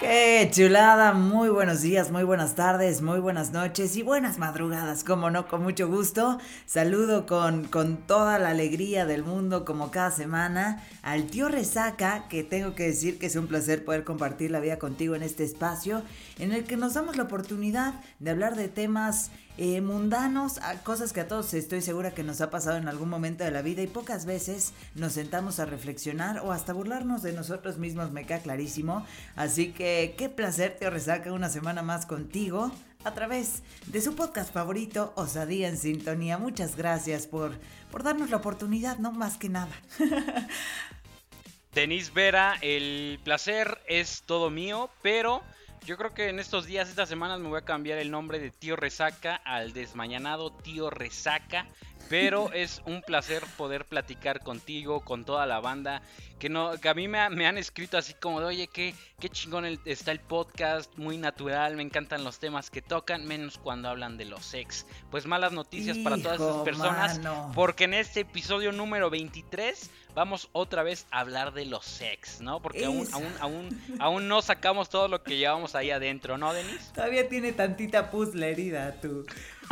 ¡Qué chulada! Muy buenos días, muy buenas tardes, muy buenas noches y buenas madrugadas, como no, con mucho gusto. Saludo con, con toda la alegría del mundo, como cada semana, al tío Resaca, que tengo que decir que es un placer poder compartir la vida contigo en este espacio, en el que nos damos la oportunidad de hablar de temas eh, mundanos, cosas que a todos estoy segura que nos ha pasado en algún momento de la vida y pocas veces nos sentamos a reflexionar o hasta burlarnos de nosotros mismos, me queda clarísimo. Así que qué placer te resaca una semana más contigo a través de su podcast favorito, Osadía en Sintonía. Muchas gracias por, por darnos la oportunidad, no más que nada. Denise Vera, el placer es todo mío, pero yo creo que en estos días, estas semanas, me voy a cambiar el nombre de Tío Resaca al desmañanado Tío Resaca. Pero es un placer poder platicar contigo, con toda la banda. Que, no, que a mí me, han escrito así como de, oye, qué, qué chingón está el podcast, muy natural, me encantan los temas que tocan, menos cuando hablan de los ex. Pues malas noticias para todas esas personas, porque en este episodio número 23 vamos otra vez a hablar de los sex, ¿no? Porque aún, aún, aún, aún no sacamos todo lo que llevamos ahí adentro, ¿no, Denis? Todavía tiene tantita pus la herida, tú.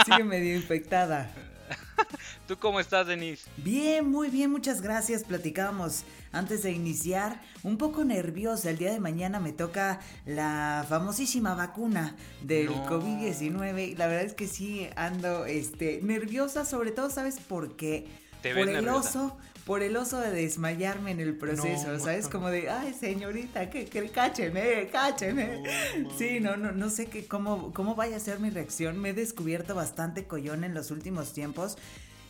Sigue medio infectada. ¿Tú cómo estás, Denise? Bien, muy bien, muchas gracias. Platicábamos antes de iniciar, un poco nerviosa. El día de mañana me toca la famosísima vacuna del COVID-19. La verdad es que sí ando este, nerviosa, sobre todo, ¿sabes por qué? ¿Te por el oso por el oso de desmayarme en el proceso, ¿sabes? Como de, ay, señorita, que, que cácheme, cácheme. sí, no, no, no sé qué, cómo, cómo vaya a ser mi reacción. Me he descubierto bastante collón en los últimos tiempos.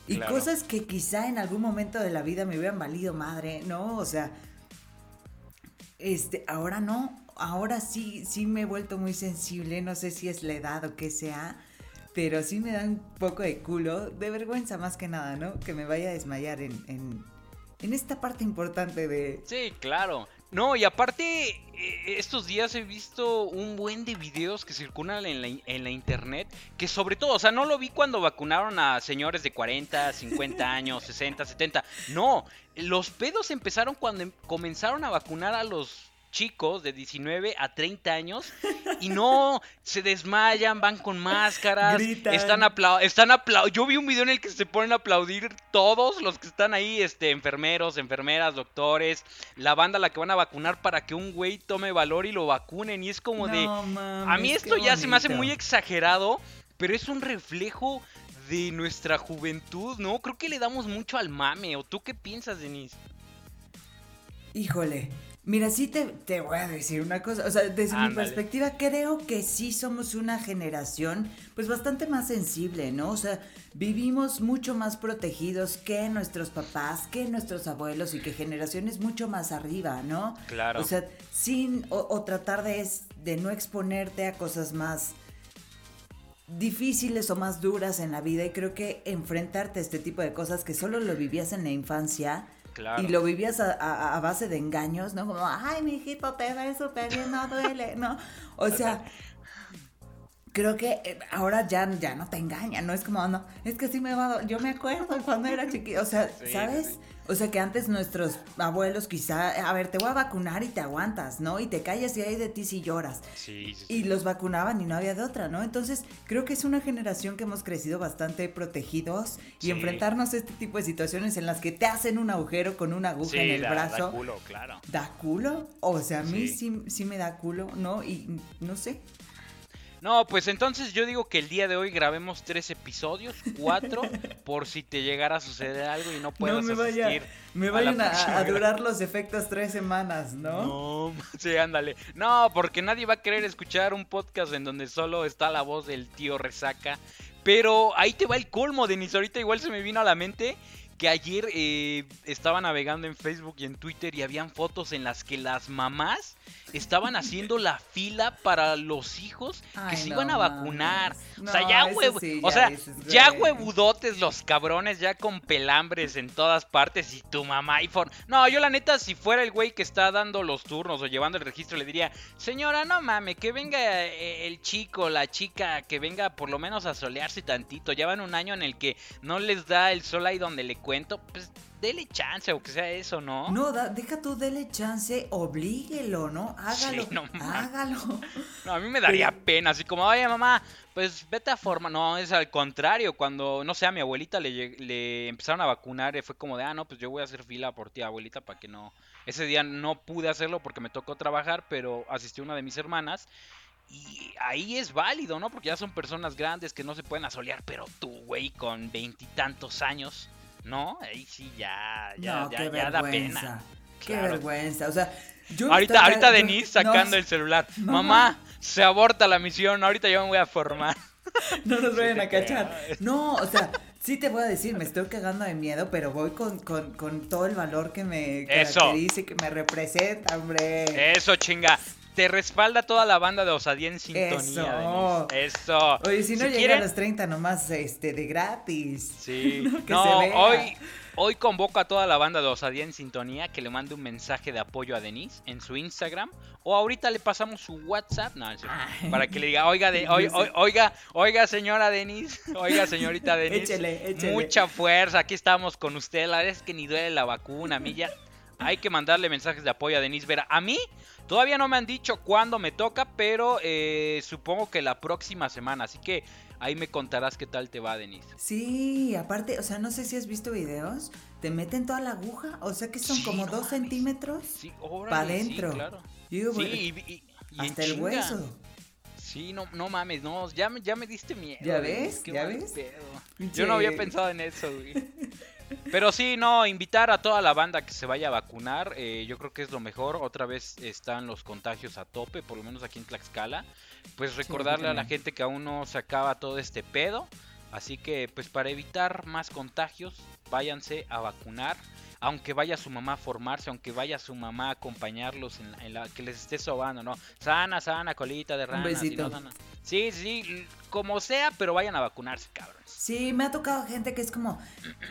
Y cosas que quizá en algún momento de la vida me hubieran valido madre, ¿no? O sea, este, ahora no, ahora sí, sí me he vuelto muy sensible, no sé si es la edad o qué sea pero sí me da un poco de culo, de vergüenza más que nada, ¿no? Que me vaya a desmayar en, en, en esta parte importante de... Sí, claro. No, y aparte, eh, estos días he visto un buen de videos que circulan en la, en la, internet, que sobre todo, o sea, no lo vi cuando vacunaron a señores de 40, 50 años, 60, 70. No, los pedos empezaron cuando em, comenzaron a vacunar a los chicos de 19 a 30 años y no se desmayan, van con máscaras, están aplaudiendo, están yo vi un video en el que se ponen a aplaudir todos los que están ahí, este enfermeros, enfermeras, doctores, la banda a la que van a vacunar para que un güey tome valor y lo vacunen y es como de a mí esto ya se me hace muy exagerado, pero es un reflejo de nuestra juventud, ¿no? Creo que le damos mucho al mame, ¿o tú qué piensas, Denise? Híjole, Mira, sí te, voy a decir una cosa, o sea, desde mi perspectiva creo que sí somos una generación pues bastante más sensible, ¿no? O sea, vivimos mucho más protegidos que nuestros papás, que nuestros abuelos y que generaciones mucho más arriba, ¿no? Claro. O sea, sin, o, tratar de, de no exponerte a cosas más difíciles o más duras en la vida y creo que enfrentarte a este tipo de cosas que solo lo vivías en la infancia, y lo vivías a, base de engaños, ¿no? Como, ay, mi hijito, te ve súper bien, no duele, ¿no? O sea, creo que eh, ahora ya, ya no te engaña, no es como, no, es que sí me va, yo me acuerdo cuando era chiquito, o sea, ¿sabes? O sea que antes nuestros abuelos quizá, a ver, te voy a vacunar y te aguantas, ¿no? Y te callas y hay de ti si lloras. Sí, sí, Y los vacunaban y no había de otra, ¿no? Entonces creo que es una generación que hemos crecido bastante protegidos y enfrentarnos a este tipo de situaciones en las que te hacen un agujero con una aguja en el brazo. Da culo, claro. Da culo. O sea, a mí sí, sí me da culo, ¿no? Y no sé, no, pues entonces yo digo que el día de hoy grabemos tres episodios, cuatro, por si te llegara a suceder algo y no puedas no me asistir. me vayan a, durar los efectos tres semanas, ¿no? No, sí, ándale. No, porque nadie va a querer escuchar un podcast en donde solo está la voz del tío Resaca. Pero ahí te va el colmo, Denis. Ahorita igual se me vino a la mente que ayer eh, estaba navegando en Facebook y en Twitter y habían fotos en las que las mamás estaban haciendo la fila para los hijos que se iban a vacunar. o sea, ya, o sea, ya huevudotes los cabrones, ya con pelambres en todas partes y tu mamá iPhone. No, yo la neta, si fuera el güey que está dando los turnos o llevando el registro, le diría, señora, no mames, que venga eh, el chico, la chica, que venga por lo menos a solearse tantito. Ya van un año en el que no les da el sol ahí donde le descuento, pues dele chance o que sea eso, ¿no? No, deja tú, dele chance, oblíguelo, ¿no? Hágalo, no, hágalo. No, a mí me daría pena, así como, oye mamá, pues vete a forma. No, es al contrario, cuando, no sé, a mi abuelita le, le empezaron a vacunar, fue como de, ah, no, pues yo voy a hacer fila por ti, abuelita, para que no... Ese día no pude hacerlo porque me tocó trabajar, pero asistió una de mis hermanas. Y ahí es válido, ¿no? Porque ya son personas grandes que no se pueden asolear, pero tú, güey, con veintitantos años, ¿no? Ahí sí ya, ya, ya, da pena. Qué vergüenza, o sea, yo ahorita, ahorita Denise sacando el celular. Mamá, se aborta la misión, ahorita yo me voy a formar. No nos vayan a cachar. No, o sea, sí te voy a decir, me estoy cagando de miedo, pero voy con, con, con todo el valor que me caracteriza que me representa, hombre. Eso, chinga te respalda toda la banda de Osadía en sintonía. Eso. Eso. Oye, si no llega a los 30 nomás este, de gratis. Sí. no, hoy, hoy convoco a toda la banda de Osadía en sintonía que le mande un mensaje de apoyo a Denise en su Instagram. O ahorita le pasamos su WhatsApp. No, para que le diga, oiga, de, oiga, oiga, señora Denise. Oiga, señorita Denise. échele, échele. Mucha fuerza. Aquí estamos con usted. La verdad es que ni duele la vacuna. A mí ya hay que mandarle mensajes de apoyo a Denise Vera. A mí todavía no me han dicho cuándo me toca, pero eh, supongo que la próxima semana. Así que ahí me contarás qué tal te va, Denise. Sí, aparte, o sea, no sé si has visto videos. Te meten toda la aguja, o sea que son como dos centímetros sí, para adentro. Sí, claro. sí, y, hasta el hueso. Sí, no, no mames, no, ya, ya me diste miedo. ¿Ya ves? ¿Ya ves? Yo no había pensado en eso, güey. Pero sí, no, invitar a toda la banda que se vaya a vacunar, eh, yo creo que es lo mejor. Otra vez están los contagios a tope, por lo menos aquí en Tlaxcala. Pues recordarle a la gente que aún no se acaba todo este pedo. Así que, pues para evitar más contagios, váyanse a vacunar. Aunque vaya su mamá a formarse, aunque vaya su mamá a acompañarlos en la, que les esté sobando, ¿no? Sana, sana, colita de rana. Un besito. Sí, sí, como sea, pero vayan a vacunarse, cabrón. Sí, me ha tocado gente que es como,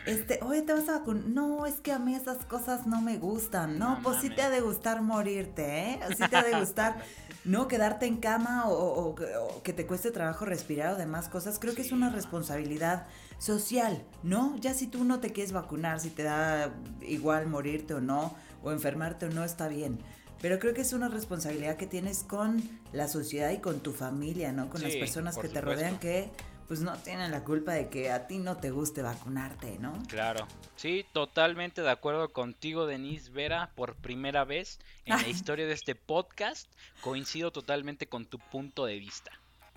este, oye, ¿te vas a vacunar? No, es que a mí esas cosas no me gustan. No, pues sí te ha de gustar morirte, ¿eh? Sí te ha de gustar no quedarte en cama o, que te cueste trabajo respirar o demás cosas. Creo que es una responsabilidad social, ¿no? Ya si tú no te quieres vacunar, si te da igual morirte o no, o enfermarte o no, está bien. Pero creo que es una responsabilidad que tienes con la sociedad y con tu familia, ¿no? Con las personas que te rodean que pues no tienen la culpa de que a ti no te guste vacunarte, ¿no? Claro. Sí, totalmente de acuerdo contigo, Denise Vera, por primera vez en la historia de este podcast. Coincido totalmente con tu punto de vista.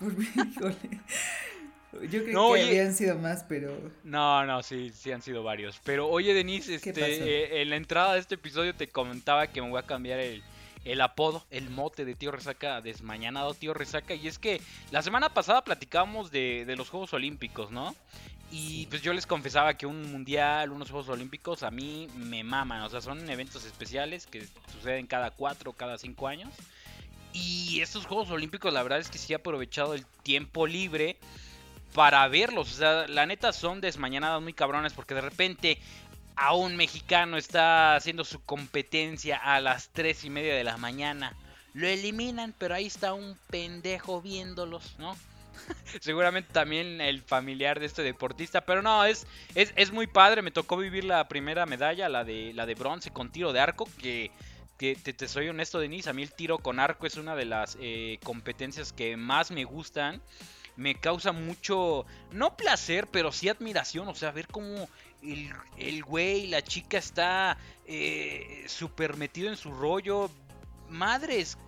Yo creo que habían sido más, pero. No, no, sí, sí han sido varios. Pero oye, Denise, este, eh, en la entrada de este episodio te comentaba que me voy a cambiar el, el apodo, el mote de Tío Resaca, desmañanado Tío Resaca. Y es que la semana pasada platicábamos de, los Juegos Olímpicos, ¿no? Y pues yo les confesaba que un mundial, unos Juegos Olímpicos, a mí me maman. O sea, son eventos especiales que suceden cada cuatro, cada cinco años. Y estos Juegos Olímpicos, la verdad es que sí he aprovechado el tiempo libre para verlos. O sea, la neta son desmañanadas muy cabrones porque de repente a un mexicano está haciendo su competencia a las 3 y media de la mañana. Lo eliminan, pero ahí está un pendejo viéndolos, ¿no? Seguramente también el familiar de este deportista, pero no, es, es, muy padre. Me tocó vivir la primera medalla, la de, la de bronce con tiro de arco, que, te, te, soy honesto, Denise, a mí el tiro con arco es una de las eh, competencias que más me gustan. Me causa mucho, no placer, pero sí admiración, o sea, ver cómo el, el güey, la chica está eh, súper metido en su rollo. Madres,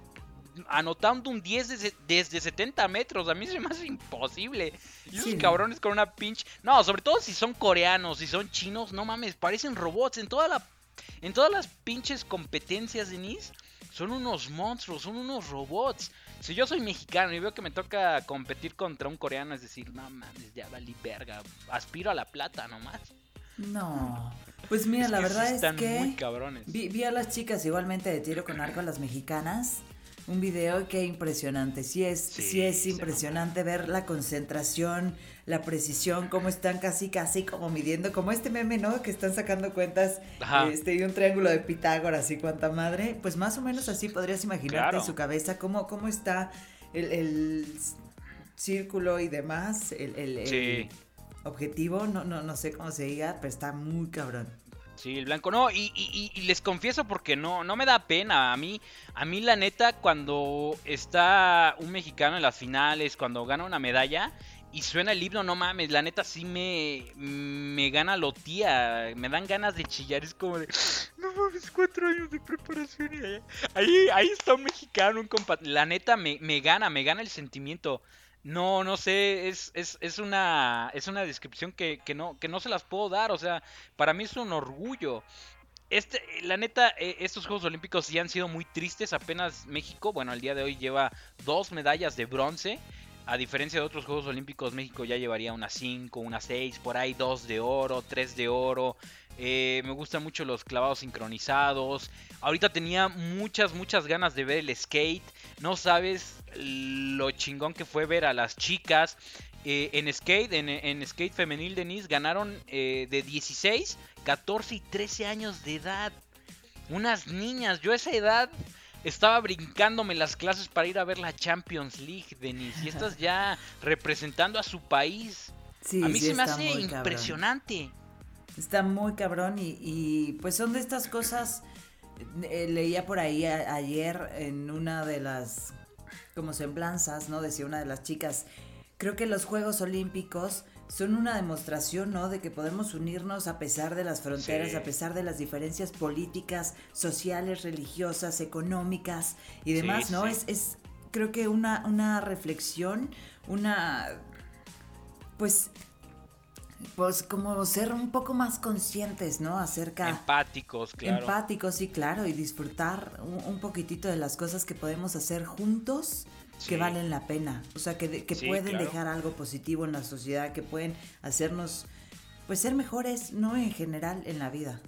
anotando un 10 desde, desde 70 metros. A mí se me hace imposible. Y esos cabrones con una pinche. No, sobre todo si son coreanos, si son chinos, no mames, parecen robots. En toda la. En todas las pinches competencias, Denise, son unos monstruos, son unos robots. Si yo soy mexicano y veo que me toca competir contra un coreano, es decir, no mames, ya valí verga. Aspiro a la plata nomás. No. Pues mira, la verdad es que Vi, a las chicas igualmente de tiro con arco, las mexicanas. Un video que impresionante. Sí es, sí, es impresionante ver la concentración, la precisión, cómo están casi, casi como midiendo, como este meme, ¿no? Que están sacando cuentas este, y un triángulo de Pitágoras y cuánta madre. Pues más o menos así podrías imaginarte en su cabeza cómo, cómo está el, círculo y demás, el, el objetivo, no, no, no sé cómo se diga, pero está muy cabrón. Sí, el blanco. No, y, y, les confieso porque no, no me da pena. A mí, a mí la neta, cuando está un mexicano en las finales, cuando gana una medalla y suena el himno, no mames, la neta sí me, me gana lo tía. Me dan ganas de chillar. Es como de, no mames, cuatro años de preparación y ahí, ahí está un mexicano, un compa. La neta me, me gana, me gana el sentimiento. No, no sé, es, es, es, una, es una descripción que, que, no, que no se las puedo dar, o sea, para mí es un orgullo. Este, la neta, eh, estos Juegos Olímpicos sí han sido muy tristes, apenas México, bueno, al día de hoy lleva dos medallas de bronce, a diferencia de otros Juegos Olímpicos, México ya llevaría unas 5, unas 6, por ahí dos de oro, tres de oro. Eh, me gustan mucho los clavados sincronizados. Ahorita tenía muchas, muchas ganas de ver el skate. No sabes lo chingón que fue ver a las chicas. Eh, en skate, en, skate femenil Denise, ganaron eh, de 16, 14 y 13 años de edad. Unas niñas, yo a esa edad estaba brincándome las clases para ir a ver la Champions League, Denise. Y estás ya representando a su país. a mí se me hace impresionante. Está muy cabrón y, pues son de estas cosas, eh, leía por ahí ayer en una de las como semblanzas, ¿no? Decía una de las chicas, creo que los Juegos Olímpicos son una demostración, ¿no? De que podemos unirnos a pesar de las fronteras, a pesar de las diferencias políticas, sociales, religiosas, económicas y demás, ¿no? Es, es, creo que una, una reflexión, una, pues, pues como ser un poco más conscientes, ¿no? Acerca... Empáticos, claro. Empáticos, sí, claro, y disfrutar un, poquitito de las cosas que podemos hacer juntos que valen la pena, o sea, que, que pueden dejar algo positivo en la sociedad, que pueden hacernos, pues, ser mejores, ¿no? En general, en la vida.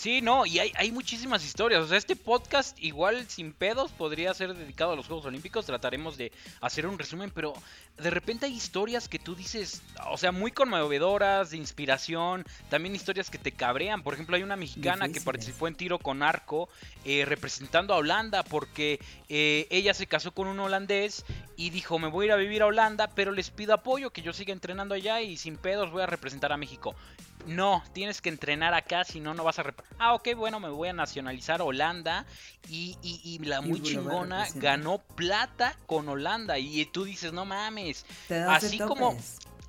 Sí, no, y hay, hay, muchísimas historias. O sea, este podcast, igual sin pedos, podría ser dedicado a los Juegos Olímpicos. Trataremos de hacer un resumen, pero de repente hay historias que tú dices, o sea, muy conmovedoras, de inspiración. También historias que te cabrean. Por ejemplo, hay una mexicana que participó en tiro con arco, eh, representando a Holanda, porque eh, ella se casó con un holandés y dijo: Me voy a ir a vivir a Holanda, pero les pido apoyo, que yo siga entrenando allá y sin pedos voy a representar a México. No, tienes que entrenar acá, si no, no vas a... Ah, ok, bueno, me voy a nacionalizar Holanda. Y, y, la muy chingona ganó plata con Holanda. Y tú dices, no mames. Así como...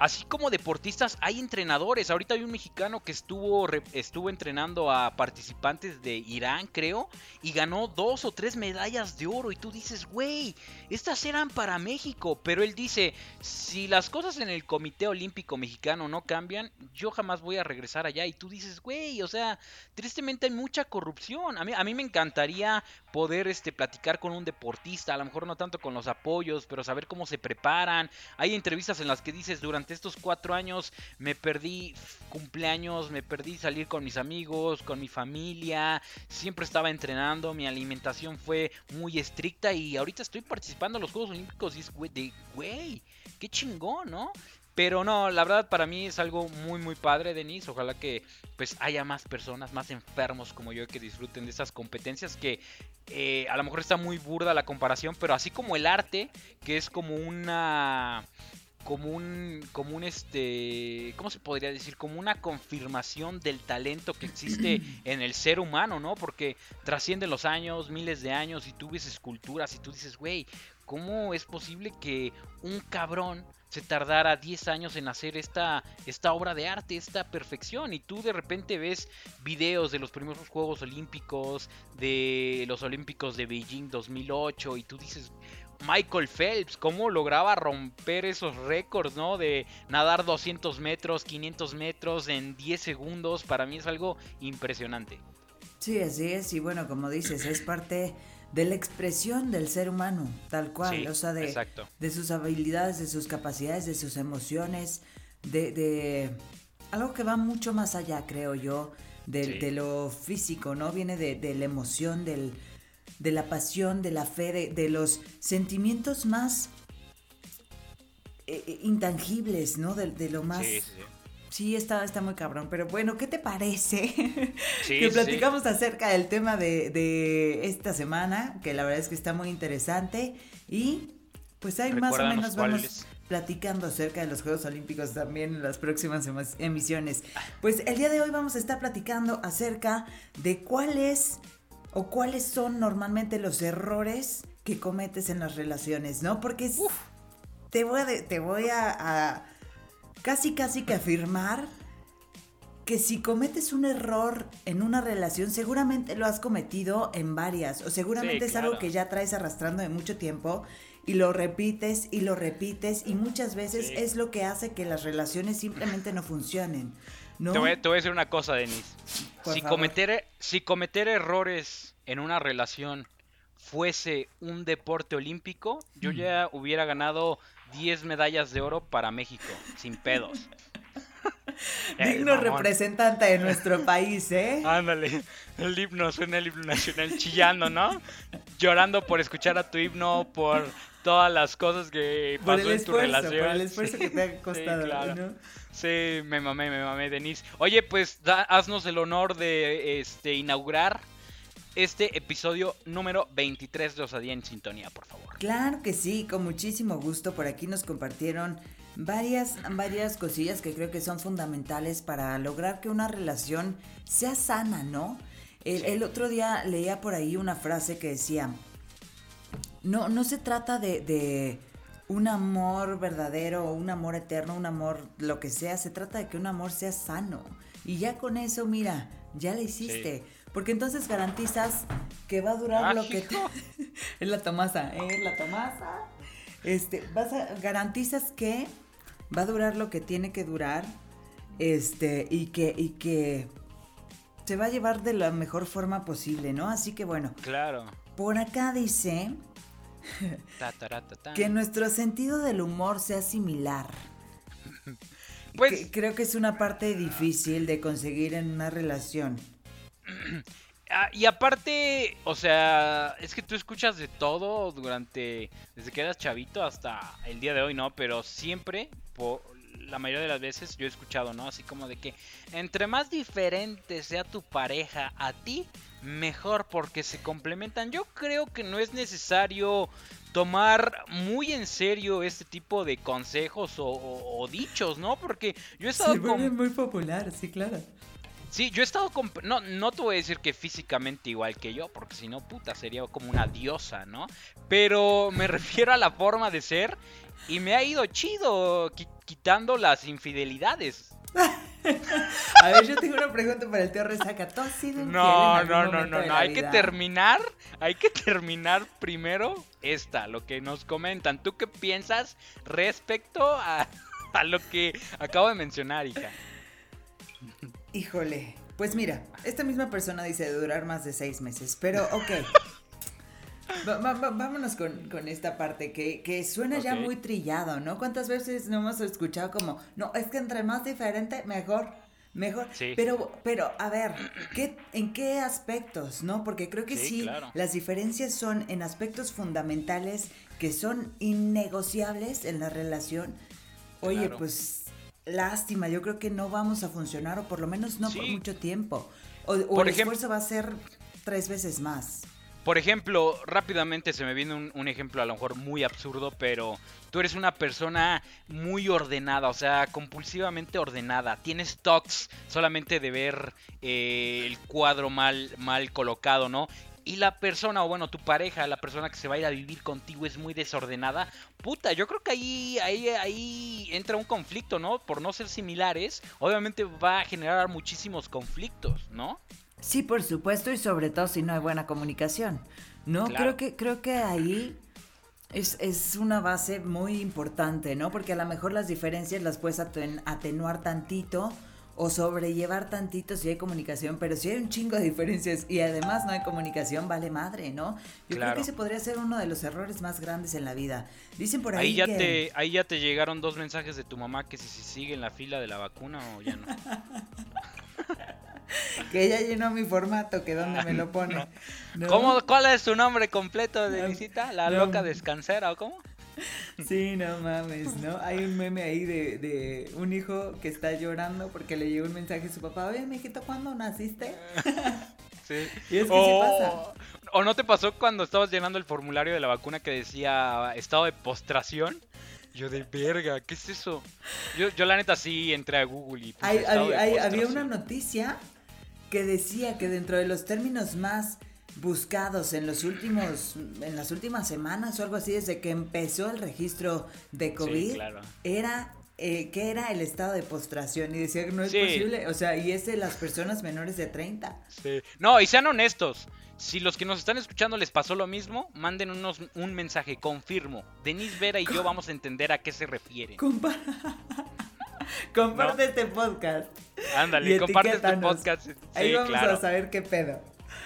Así como deportistas, hay entrenadores. Ahorita hay un mexicano que estuvo, estuvo entrenando a participantes de Irán, creo, y ganó dos o tres medallas de oro. Y tú dices, güey, estas eran para México. Pero él dice, si las cosas en el Comité Olímpico Mexicano no cambian, yo jamás voy a regresar allá. Y tú dices, güey, o sea, tristemente hay mucha corrupción. A mí, a mí me encantaría poder este, platicar con un deportista, a lo mejor no tanto con los apoyos, pero saber cómo se preparan. Hay entrevistas en las que dices, durante estos cuatro años me perdí cumpleaños, me perdí salir con mis amigos, con mi familia, siempre estaba entrenando, mi alimentación fue muy estricta y ahorita estoy participando en los Juegos Olímpicos y es de, güey, qué chingón, ¿no? Pero no, la verdad para mí es algo muy muy padre, Denise. Ojalá que pues haya más personas, más enfermos como yo que disfruten de esas competencias que eh, a lo mejor está muy burda la comparación, pero así como el arte, que es como una como un, como un este, ¿cómo se podría decir? Como una confirmación del talento que existe en el ser humano, ¿no? Porque trasciende los años, miles de años, y tú ves esculturas y tú dices, güey, ¿cómo es posible que un cabrón se tardara 10 años en hacer esta, esta obra de arte, esta perfección? Y tú de repente ves videos de los primeros Juegos Olímpicos, de los Olímpicos de Beijing 2008, y tú dices, Michael Phelps, cómo lograba romper esos récords, ¿no? De nadar 200 metros, 500 metros en 10 segundos, para mí es algo impresionante. Sí, así es, y bueno, como dices, es parte de la expresión del ser humano, tal cual, o sea, de, de, sus habilidades, de sus capacidades, de sus emociones, de, de algo que va mucho más allá, creo yo, de, de lo físico, ¿no? Viene de, la emoción, del de la pasión, de la fe, de, los sentimientos más eh, eh, intangibles, ¿no? De, lo más... Sí, sí, sí. está, está muy cabrón, pero bueno, ¿qué te parece? que platicamos acerca del tema de, esta semana, que la verdad es que está muy interesante y pues ahí más o menos vamos, platicando acerca de los Juegos Olímpicos también en las próximas emisiones. Pues el día de hoy vamos a estar platicando acerca de cuáles o cuáles son normalmente los errores que cometes en las relaciones, ¿no? Porque te voy, a, te voy a, casi casi que afirmar que si cometes un error en una relación, seguramente lo has cometido en varias, o seguramente es algo que ya traes arrastrando de mucho tiempo y lo repites y lo repites y muchas veces es lo que hace que las relaciones simplemente no funcionen. ¿no? Te, voy, a decir una cosa, Denise. Si cometer, si cometer errores en una relación fuese un deporte olímpico, yo mm. ya hubiera ganado 10 medallas de oro para México, sin pedos. Digno representante de nuestro país, ¿eh? Ándale, el himno, suena el himno nacional chillando, ¿no? Llorando por escuchar a tu himno, por todas las cosas que pasó en tu relación. Por el esfuerzo que te ha costado, sí, claro. Sí, me mamé, me mamé, Denise. Oye, pues haznos el honor de este inaugurar este episodio número 23 de Osadía en Sintonía, por favor. Claro que sí, con muchísimo gusto. Por aquí nos compartieron varias, varias cosillas que creo que son fundamentales para lograr que una relación sea sana, ¿no? El, otro día leía por ahí una frase que decía, no, no se trata de, de un amor verdadero, un amor eterno, un amor lo que sea, se trata de que un amor sea sano. Y ya con eso, mira, ya le hiciste. Porque entonces garantizas que va a durar lo que te... es la Tomasa, es la Tomasa. Este, vas a garantizas que va a durar lo que tiene que durar. Este, y que y que se va a llevar de la mejor forma posible, ¿no? Así que bueno. Claro. Por acá dice que nuestro sentido del humor sea similar. Pues creo que es una parte difícil de conseguir en una relación. Ah, y aparte, o sea, es que tú escuchas de todo durante, desde que eras chavito hasta el día de hoy, ¿no? Pero siempre, por la mayoría de las veces, yo he escuchado, ¿no? Así como de que entre más diferente sea tu pareja a ti, mejor porque se complementan. Yo creo que no es necesario tomar muy en serio este tipo de consejos o, dichos, ¿no? Porque yo he estado... Se muy popular, sí, claro. Sí, yo he estado con... No, no te voy a decir que físicamente igual que yo, porque si no, puta, sería como una diosa, ¿no? Pero me refiero a la forma de ser y me ha ido chido quitando las infidelidades. a ver, yo tengo una pregunta para el tío Resaca. ¿Tú has sido No, no, no, no, no. Hay que terminar, hay que terminar primero esta, lo que nos comentan. ¿Tú qué piensas respecto a, a lo que acabo de mencionar, hija? Híjole, pues mira, esta misma persona dice de durar más de seis meses, pero ok. vámonos con, esta parte que, suena ya muy trillado, ¿no? ¿Cuántas veces no hemos escuchado como, no, es que entre más diferente, mejor, mejor? Sí. Pero, pero, a ver, ¿qué, ¿en qué aspectos, no? Porque creo que sí, las diferencias son en aspectos fundamentales que son innegociables en la relación. Oye, pues lástima, yo creo que no vamos a funcionar, o por lo menos no por mucho tiempo. O, el esfuerzo va a ser tres veces más. Por ejemplo, rápidamente se me viene un, ejemplo a lo mejor muy absurdo, pero tú eres una persona muy ordenada, o sea, compulsivamente ordenada. Tienes tocs solamente de ver eh, el cuadro mal, mal colocado, ¿no? y la persona, o bueno, tu pareja, la persona que se va a ir a vivir contigo es muy desordenada, puta, yo creo que ahí, ahí, ahí entra un conflicto, ¿no? Por no ser similares, obviamente va a generar muchísimos conflictos, ¿no? Sí, por supuesto, y sobre todo si no hay buena comunicación. No, creo que, creo que ahí es, es, una base muy importante, ¿no? Porque a lo mejor las diferencias las puedes atenuar tantito o sobrellevar tantito si hay comunicación, pero si hay un chingo de diferencias y además no hay comunicación, vale madre, ¿no? Yo creo que ese podría ser uno de los errores más grandes en la vida. Dicen por ahí, ahí ya Te, ahí ya te llegaron dos mensajes de tu mamá que si, si sigue en la fila de la vacuna o ya no. que ella llenó mi formato, que dónde me lo pone. ¿Cómo, ¿Cuál es su nombre completo de visita? ¿La loca descansera o cómo? Sí, no mames, ¿no? Hay un meme ahí de, de un hijo que está llorando porque le llegó un mensaje a su papá, oye, mijito, ¿cuándo naciste? Sí. Y es que sí pasa. ¿O no te pasó cuando estabas llenando el formulario de la vacuna que decía estado de postración? Yo de verga, ¿qué es eso? Yo, yo la neta sí entré a Google y... puse Hay- hay- había una noticia que decía que dentro de los términos más buscados en los últimos en las últimas semanas o algo así desde que empezó el registro de COVID claro. era eh, que era el estado de postración y decía que no es Sí. posible, o sea, y es de las personas menores de 30. Sí. No, y sean honestos. Si los que nos están escuchando les pasó lo mismo, manden unos, un mensaje, confirmo. Denise Vera y yo vamos a entender a qué se refiere. Compa- Comparte No. este podcast. Ándale, comparte este podcast. Sí, Ahí vamos claro. a saber qué pedo.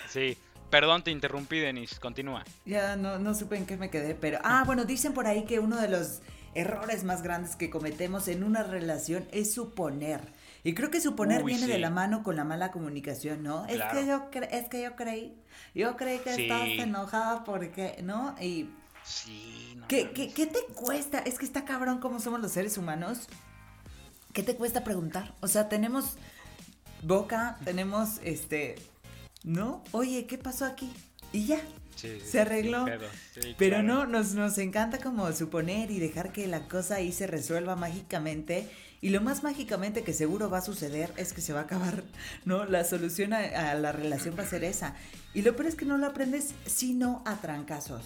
Sí. Perdón, te interrumpí, Denise. Continúa. Ya no, no supe en qué me quedé, pero... Ah, bueno, dicen por ahí que uno de los errores más grandes que cometemos en una relación es suponer. Y creo que suponer Uy, viene de la mano con la mala comunicación, ¿no? Es que yo cre- es que yo creí, yo creí que Sí. estabas enojada porque, ¿no? Y Sí, no ¿qué, mames. qué, qué te cuesta? Es que está cabrón cómo somos los seres humanos. ¿Qué te cuesta preguntar? O sea, tenemos boca, tenemos este, ¿no? Oye, ¿qué pasó aquí? Y ya. Sí, se arregló. Sí, Pero claro. no, nos, nos encanta como suponer y dejar que la cosa ahí se resuelva mágicamente. Y lo más mágicamente que seguro va a suceder es que se va a acabar, ¿no? La solución a, a la relación va a ser esa. Y lo peor es que no lo aprendes sino a trancazos.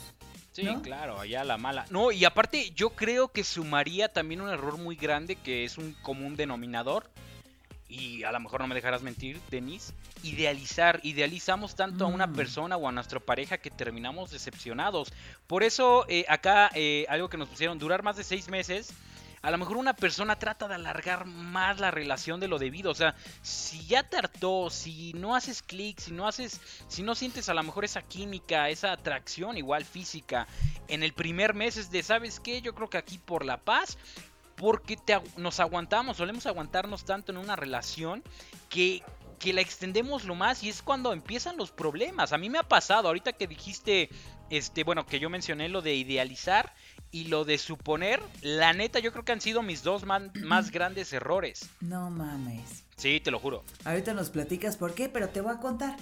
Sí, ¿no? claro, allá la mala. No, y aparte yo creo que sumaría también un error muy grande que es un común denominador. Y a lo mejor no me dejarás mentir, Denise. Idealizar, idealizamos tanto a una Mm. persona o a nuestra pareja que terminamos decepcionados. Por eso eh, acá eh, algo que nos pusieron, durar más de seis meses. A lo mejor una persona trata de alargar más la relación de lo debido. O sea, si ya te hartó, si no haces clic, si no haces, si no sientes a lo mejor esa química, esa atracción igual física, en el primer mes es de, ¿sabes qué? Yo creo que aquí por la paz, porque te nos aguantamos, solemos aguantarnos tanto en una relación que, que la extendemos lo más y es cuando empiezan los problemas. A mí me ha pasado, ahorita que dijiste, este, bueno, que yo mencioné lo de idealizar y lo de suponer, la neta yo creo que han sido mis dos man- más grandes errores. No mames. Sí, te lo juro. Ahorita nos platicas por qué, pero te voy a contar.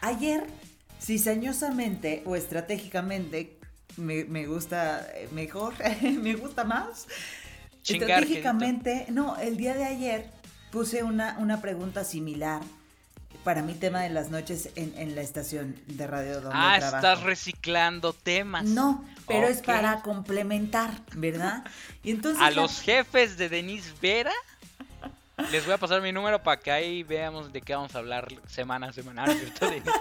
Ayer, cizañosamente o estratégicamente, me, me gusta eh, mejor, me gusta más. Chingar, estratégicamente, no, el día de ayer puse una, una pregunta similar para mi tema de las noches en, en la estación de radio donde Ah, trabajo. estás reciclando temas. No, pero es para complementar, ¿verdad? Y entonces A la- los jefes de Denise Vera les voy a pasar mi número para que ahí veamos de qué vamos a hablar semana a semana. ¿no Denise?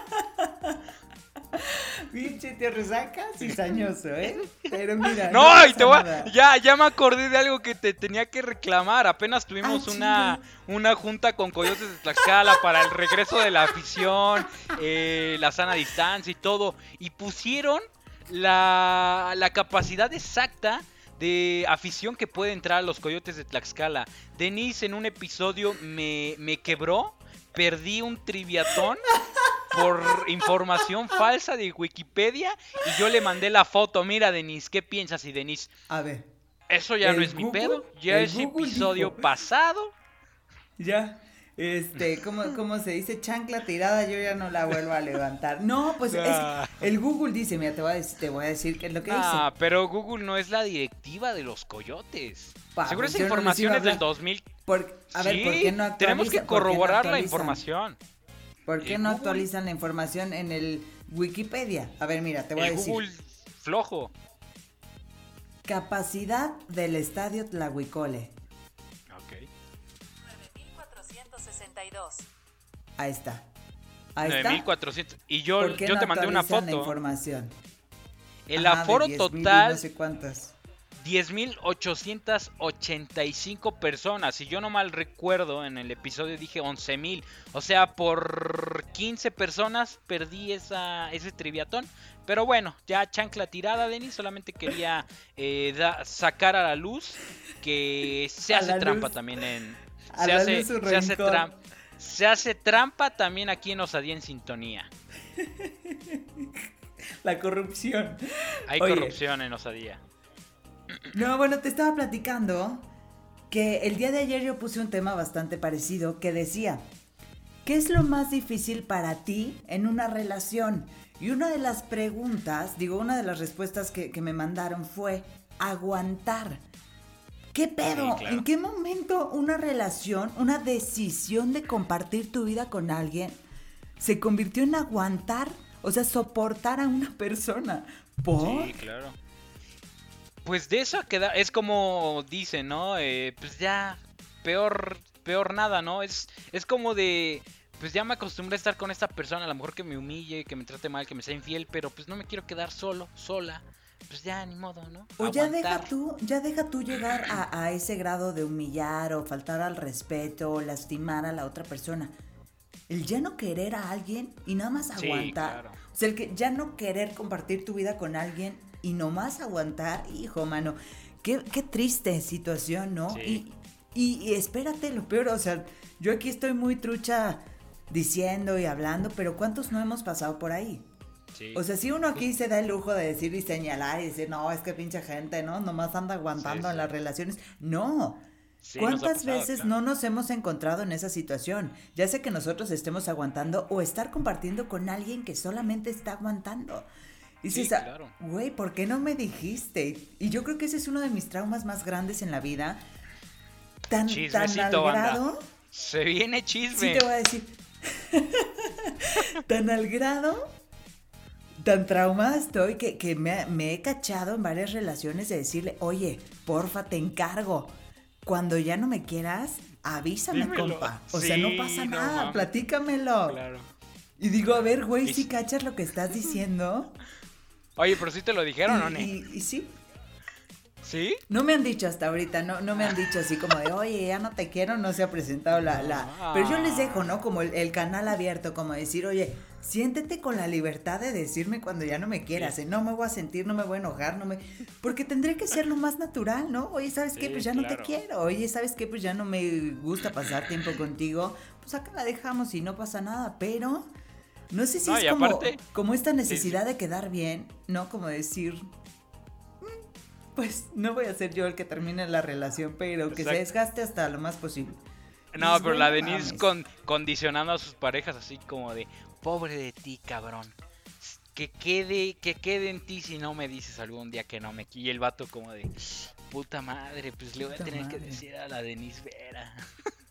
Pinche te resaca cizañoso, ¿eh? Pero mira. No, pasa y te voy a- ya, ya me acordé de algo que te tenía que reclamar. Apenas tuvimos Ah, una, una junta con Coyotes de Tlaxcala para el regreso de la afición, eh, la sana distancia y todo. Y pusieron la, la capacidad exacta de afición que puede entrar a los Coyotes de Tlaxcala. Denise en un episodio me, me quebró, perdí un triviatón por información falsa de Wikipedia y yo le mandé la foto. Mira, Denise, ¿qué piensas? Y Denise, A ver, eso ya no ¿El es mi pedo, ya ¿El es Google episodio dijo? pasado. ya. Este, ¿cómo, cómo se dice? Chancla tirada, yo ya no la vuelvo a levantar. No, pues es Ah. el Google dice, mira, te voy a decir, te voy a decir qué es lo que Ah, pero Google no es la directiva de los coyotes. Pa, Seguro esa no información es del hablar. 2000. dice. Por- a ver, Sí, ¿por qué no tenemos que ¿Por qué no corroborar la información. ¿Por qué El no Google. actualizan la información en el Wikipedia? A ver, mira, te voy a decir. Google flojo. Capacidad del estadio Tlahuicole. 9462. Ahí está. Ahí está. 9400. Y yo, ¿Por qué yo no te mandé una actualizan la foto. información? El Ajá, aforo 10,000 y total, No sé cuántas. 10.885 personas. Si yo no mal recuerdo, en el episodio dije 11.000. O sea, por 15 personas perdí esa, ese triviatón. Pero bueno, ya chancla tirada, Denis. Solamente quería eh, da- sacar a la luz que se hace trampa luz. también en... A Se hace, se hace trampa. Se hace trampa también aquí en Osadía en Sintonía. La corrupción. Hay Oye. corrupción en Osadía. No, bueno, te estaba platicando que el día de ayer yo puse un tema bastante parecido que decía, ¿qué es lo más difícil para ti en una relación? Y una de las preguntas, digo, una de las respuestas que, que me mandaron fue aguantar. ¿Qué pedo? ¿En qué momento una relación, una decisión de compartir tu vida con alguien se convirtió en aguantar, o sea, soportar a una persona? ¿Por? Sí, claro. Pues de eso queda, es como dicen, ¿no? Eh, pues ya, peor, peor nada, ¿no? Es, es como de, pues ya me acostumbré a estar con esta persona, a lo mejor que me humille, que me trate mal, que me sea infiel, pero pues no me quiero quedar solo, sola pues ya ni modo, ¿no? O ya deja tú, ya deja tú llegar a, ese grado de humillar o faltar al respeto o lastimar a la otra persona. El ya no querer a alguien y nada más aguantar. O sea, el que ya no querer compartir tu vida con alguien y nomás aguantar, hijo, mano. Qué, triste situación, ¿no? Y, y espérate, lo peor, o sea, yo aquí estoy muy trucha diciendo y hablando, pero ¿cuántos no hemos pasado por ahí? O sea, si uno aquí se da el lujo de decir y señalar y decir, no, es que pinche gente, ¿no? Nomás anda aguantando en las relaciones. No. ¿Cuántas veces no nos hemos encontrado en esa situación? Ya sea que nosotros estemos aguantando o estar compartiendo con alguien que solamente está aguantando. Y dices, güey, ¿por qué no me dijiste? Y yo creo que ese es uno de mis traumas más grandes en la vida. Tan, tan al grado. Se viene chisme. Sí, te voy a decir. tan al grado tan traumada estoy que, me, he cachado en varias relaciones de decirle, oye, porfa, te encargo. Cuando ya no me quieras, avísame, compa. O sea, no pasa nada, platícamelo. Claro. Y digo, a ver, güey, si cachas lo que estás diciendo. Oye, pero sí te lo dijeron, ¿o no? Y, y, sí, ¿Sí? No me han dicho hasta ahorita, no, no me han dicho así como de, oye, ya no te quiero, no se ha presentado la... la... Pero yo les dejo, ¿no? Como el, canal abierto, como decir, oye, siéntete con la libertad de decirme cuando ya no me quieras, ¿eh? no me voy a sentir, no me voy a enojar, no me... Porque tendré que ser lo más natural, ¿no? Oye, ¿sabes qué? Pues ya no te quiero, oye, ¿sabes qué? Pues ya no me gusta pasar tiempo contigo, pues acá la dejamos y no pasa nada, pero... No sé si es como, como esta necesidad de quedar bien, ¿no? Como decir, pues no voy a ser yo el que termine la relación, pero que se desgaste hasta lo más posible. No, pero la Denise con, condicionando a sus parejas así como de, pobre de ti, cabrón. Que quede, que quede en ti si no me dices algún día que no me... Y el vato como de, puta madre, pues le voy a tener que decir a la Denise Vera.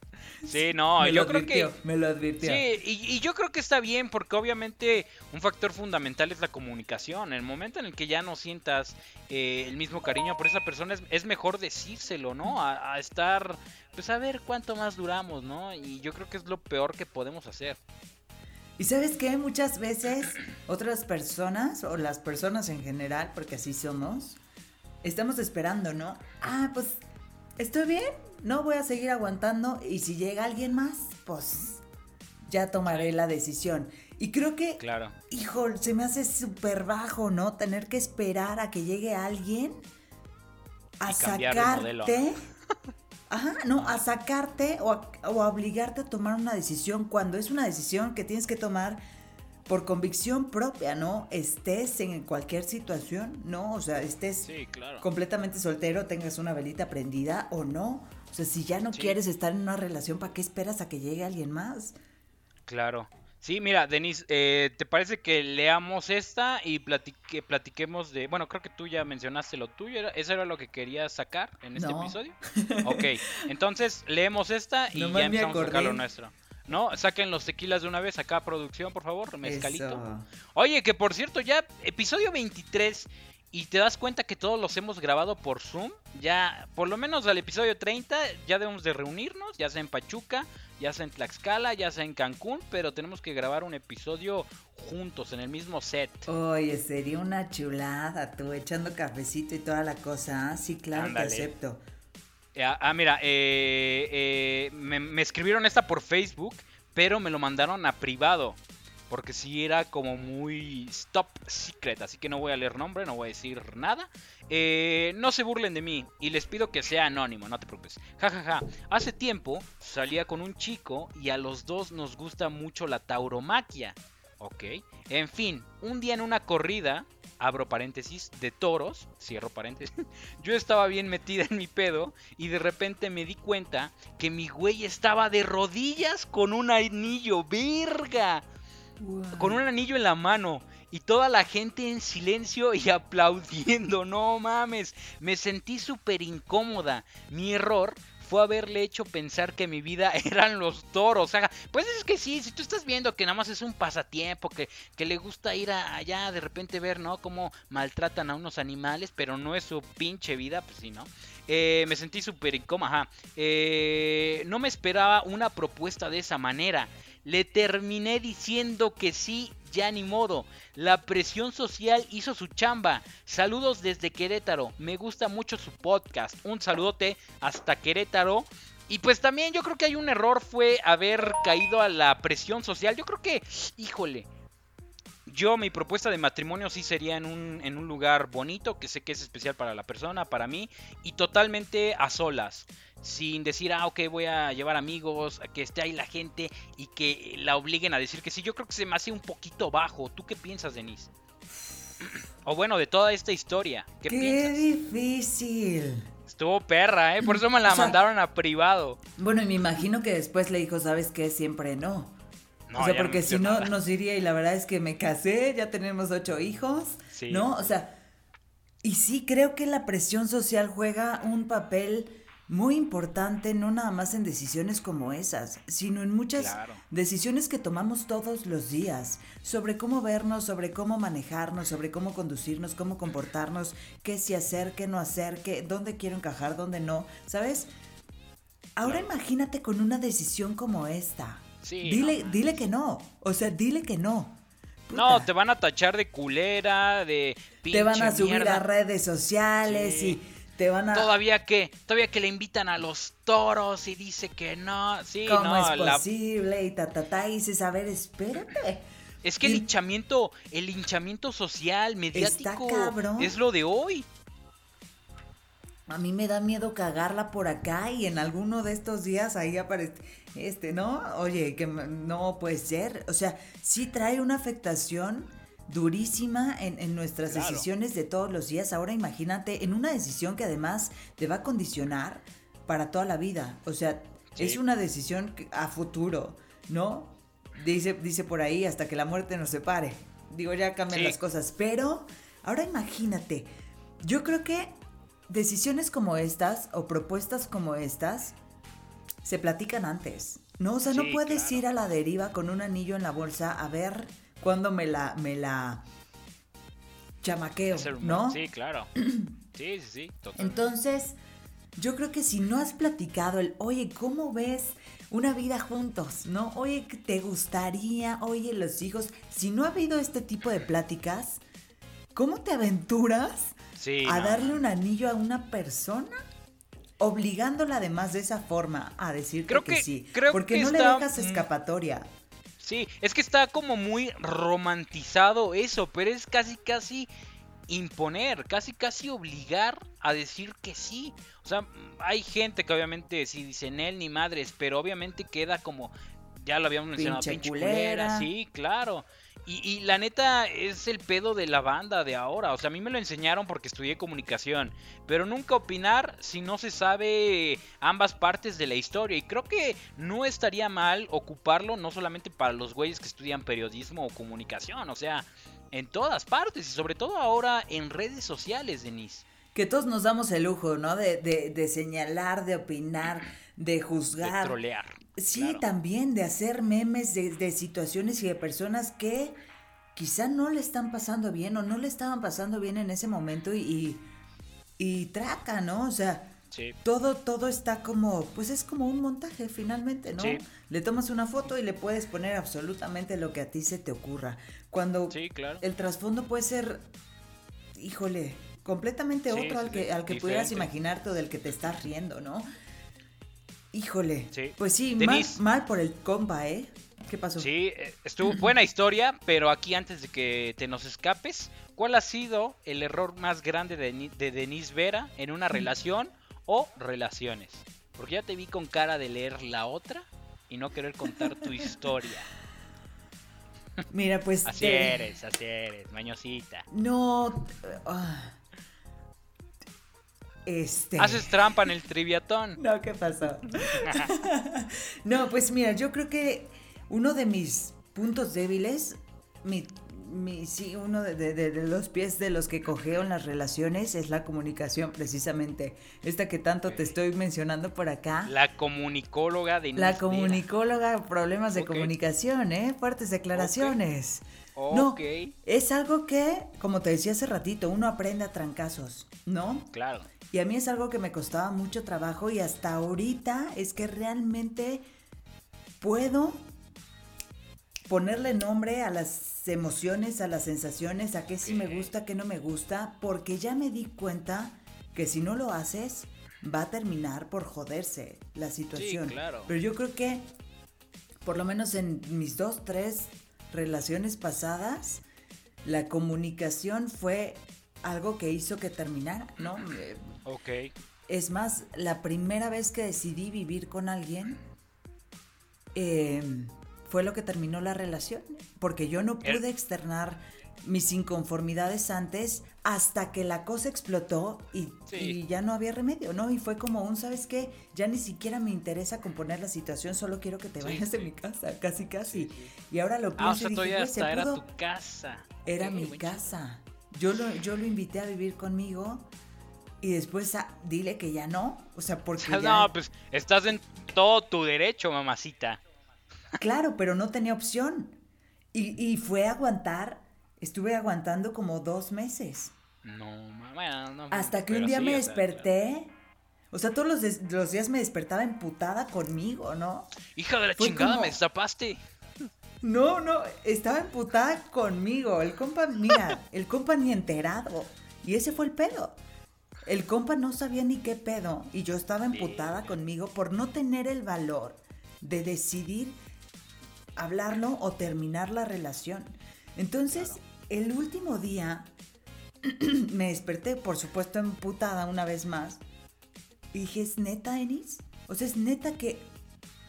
Sí, no, yo creo que. Me lo advirtió. Sí, y, yo creo que está bien, porque obviamente un factor fundamental es la comunicación. En el momento en el que ya no sientas eh, el mismo cariño por esa persona, es, mejor decírselo, ¿no? A, estar. Pues a ver cuánto más duramos, ¿no? Y yo creo que es lo peor que podemos hacer. Y sabes qué, muchas veces otras personas, o las personas en general, porque así somos, estamos esperando, ¿no? Ah, pues, ¿estoy bien? no voy a seguir aguantando y si llega alguien más, pues ya tomaré la decisión. Y creo que, claro. hijo, se me hace súper bajo, ¿no? Tener que esperar a que llegue alguien a sacarte. Ajá, no, a sacarte o a, o a obligarte a tomar una decisión cuando es una decisión que tienes que tomar por convicción propia, ¿no? Estés en cualquier situación, ¿no? O sea, estés completamente soltero, tengas una velita prendida o no. O sea, si ya no quieres estar en una relación, ¿para qué esperas a que llegue alguien más? Claro. Sí, mira, Denise, eh, ¿te parece que leamos esta y platique, platiquemos de... Bueno, creo que tú ya mencionaste lo tuyo, ¿eso era lo que querías sacar en este episodio? Ok, entonces leemos esta y ya empezamos a sacar lo nuestro. ¿No? Saquen los tequilas de una vez acá, producción, por favor, mezcalito. Oye, que por cierto, ya episodio 23 y te das cuenta que todos los hemos grabado por Zoom. Ya, por lo menos al episodio 30, ya debemos de reunirnos, ya sea en Pachuca, ya sea en Tlaxcala, ya sea en Cancún, pero tenemos que grabar un episodio juntos, en el mismo set. Oye, sería una chulada, tú echando cafecito y toda la cosa. ¿ah? Sí, claro, te acepto. Ah, ah mira, eh, eh, me, me escribieron esta por Facebook, pero me lo mandaron a privado. Porque si era como muy stop secret, así que no voy a leer nombre, no voy a decir nada. Eh, no se burlen de mí y les pido que sea anónimo, no te preocupes. Ja, ja, ja. Hace tiempo salía con un chico y a los dos nos gusta mucho la tauromaquia. Ok. En fin, un día en una corrida, abro paréntesis, de toros, cierro paréntesis, yo estaba bien metida en mi pedo y de repente me di cuenta que mi güey estaba de rodillas con un anillo, verga con un anillo en la mano. y toda la gente en silencio y aplaudiendo. No mames, me sentí súper incómoda. Mi error fue haberle hecho pensar que mi vida eran los toros. O sea, pues es que sí, si tú estás viendo que nada más es un pasatiempo, que, que le gusta ir allá de repente ver, ¿no? Cómo maltratan a unos animales, pero no es su pinche vida, pues sí, ¿no? Eh, me sentí súper incómoda. Eh, no me esperaba una propuesta de esa manera. Le terminé diciendo que sí, ya ni modo. La presión social hizo su chamba. Saludos desde Querétaro. Me gusta mucho su podcast. Un saludote hasta Querétaro. Y pues también yo creo que hay un error fue haber caído a la presión social. Yo creo que, híjole, yo mi propuesta de matrimonio sí sería en un, en un lugar bonito, que sé que es especial para la persona, para mí, y totalmente a solas sin decir, ah, ok, voy a llevar amigos, que esté ahí la gente y que la obliguen a decir que sí. Yo creo que se me hace un poquito bajo. ¿Tú qué piensas, Denise? o bueno, de toda esta historia. ¿Qué, qué difícil. Estuvo perra, ¿eh? Por eso me la mandaron a privado. Bueno, y me imagino que después le dijo, ¿sabes qué? Siempre no. O sea, porque si no, nos iría y la verdad es que me casé, ya tenemos ocho hijos, ¿no? O sea, y sí creo que la presión social juega un papel muy importante, no nada más en decisiones como esas, sino en muchas decisiones que tomamos todos los días, sobre cómo vernos, sobre cómo manejarnos, sobre cómo conducirnos, cómo comportarnos, qué sí hacer, qué no hacer, qué, dónde quiero encajar, dónde no, ¿sabes? Ahora imagínate con una decisión como esta. Dile, dile que no, o sea, dile que no. No, te van a tachar de culera, de pinche Te van a subir a redes sociales y Todavía que, todavía que le invitan a los toros y dice que no, sí, ¿Cómo no, es posible? Y ta, ta, ta, y dices, a ver, espérate. Es que el hinchamiento, el hinchamiento social, mediático, es lo de hoy. A mí me da miedo cagarla por acá y en alguno de estos días ahí aparece, este, ¿no? Oye, que no puede ser. O sea, sí trae una afectación durísima en, nuestras decisiones de todos los días. Ahora imagínate en una decisión que además te va a condicionar para toda la vida. O sea, es una decisión a futuro, ¿no? Dice, dice por ahí hasta que la muerte nos separe. Digo, ya cambian las cosas. Pero ahora imagínate, yo creo que decisiones como estas o propuestas como estas se platican antes. No, o sea, no puedes ir a la deriva con un anillo en la bolsa a ver cuando me la, me la chamaqueo, ¿no? Sí, claro. Sí, sí, sí, Entonces, yo creo que si no has platicado el, oye, ¿cómo ves una vida juntos? ¿No? Oye, ¿te gustaría? Oye, los hijos. Si no ha habido este tipo de pláticas, ¿cómo te aventuras a darle un anillo a una persona? Obligándola además de esa forma a decir que, sí. Creo porque no le dejas escapatoria. Sí, es que está como muy romantizado eso, pero es casi, casi imponer, casi, casi obligar a decir que sí. O sea, hay gente que obviamente sí dicen él ni madres, pero obviamente queda como, ya lo habíamos mencionado, pinche, culera. sí, claro. Y, la neta es el pedo de la banda de ahora. O sea, a mí me lo enseñaron porque estudié comunicación. Pero nunca opinar si no se sabe ambas partes de la historia. Y creo que no estaría mal ocuparlo no solamente para los güeyes que estudian periodismo o comunicación. O sea, en todas partes. Y sobre todo ahora en redes sociales, Denise. Que todos nos damos el lujo, ¿no? De, de, señalar, de opinar, de juzgar. De trolear. Sí, también de hacer memes de, situaciones y de personas que quizá no le están pasando bien o no le estaban pasando bien en ese momento y, y, traca, ¿no? O sea, todo, todo está como, pues es como un montaje finalmente, ¿no? Le tomas una foto y le puedes poner absolutamente lo que a ti se te ocurra. Cuando el trasfondo puede ser, híjole, completamente otro al que, al que pudieras imaginarte o del que te estás riendo, ¿no? Híjole. Pues sí, mal, por el compa, ¿eh? ¿Qué pasó? Sí, eh, estuvo buena historia, pero aquí antes de que te nos escapes, ¿cuál ha sido el error más grande de, de Denise Vera en una relación o relaciones? Porque ya te vi con cara de leer la otra y no querer contar tu historia. Mira, pues. Así eres, así eres, mañosita. No. Ah, este... Haces trampa en el triviatón. No, ¿qué pasó? no, pues mira, yo creo que uno de mis puntos débiles, mi, mi, sí, uno de, los pies de los que cogeo en las relaciones es la comunicación, precisamente. Esta que tanto te estoy mencionando por acá. La comunicóloga de La comunicóloga, problemas de comunicación, ¿eh? Fuertes declaraciones. No, es algo que, como te decía hace ratito, uno aprende a trancazos, ¿no? Claro. Y a mí es algo que me costaba mucho trabajo y hasta ahorita es que realmente puedo ponerle nombre a las emociones, a las sensaciones, a qué sí me gusta, qué no me gusta, porque ya me di cuenta que si no lo haces, va a terminar por joderse la situación. Sí, claro. Pero yo creo que, por lo menos en mis dos, tres relaciones pasadas, la comunicación fue algo que hizo que terminara, ¿no? Ok. Es más, la primera vez que decidí vivir con alguien, eh, fue lo que terminó la relación, porque yo no pude externar mis inconformidades antes hasta que la cosa explotó y, ya no había remedio, ¿no? Y fue como un, ¿sabes qué? Ya ni siquiera me interesa componer la situación, solo quiero que te vayas de mi casa, casi, casi. Y ahora lo pienso ah, o sea, y dije, era tu casa. Era mi casa. Yo lo, yo lo invité a vivir conmigo y después ah, dile que ya no, o sea, porque No, pues estás en todo tu derecho, mamacita. Claro, pero no tenía opción. Y, fue aguantar, estuve aguantando como dos meses. No, mamá, no. Hasta que un día me desperté. O sea, todos los, días me despertaba emputada conmigo, ¿no? Hija de la chingada, me zapaste. No, no, estaba emputada conmigo. El compa, mira, el compa ni enterado. Y ese fue el pedo. El compa no sabía ni qué pedo. Y yo estaba emputada conmigo por no tener el valor de decidir hablarlo o terminar la relación. Entonces, el último día me desperté, por supuesto, emputada una vez más. Y dije, ¿es neta, Enis? O sea, ¿es neta que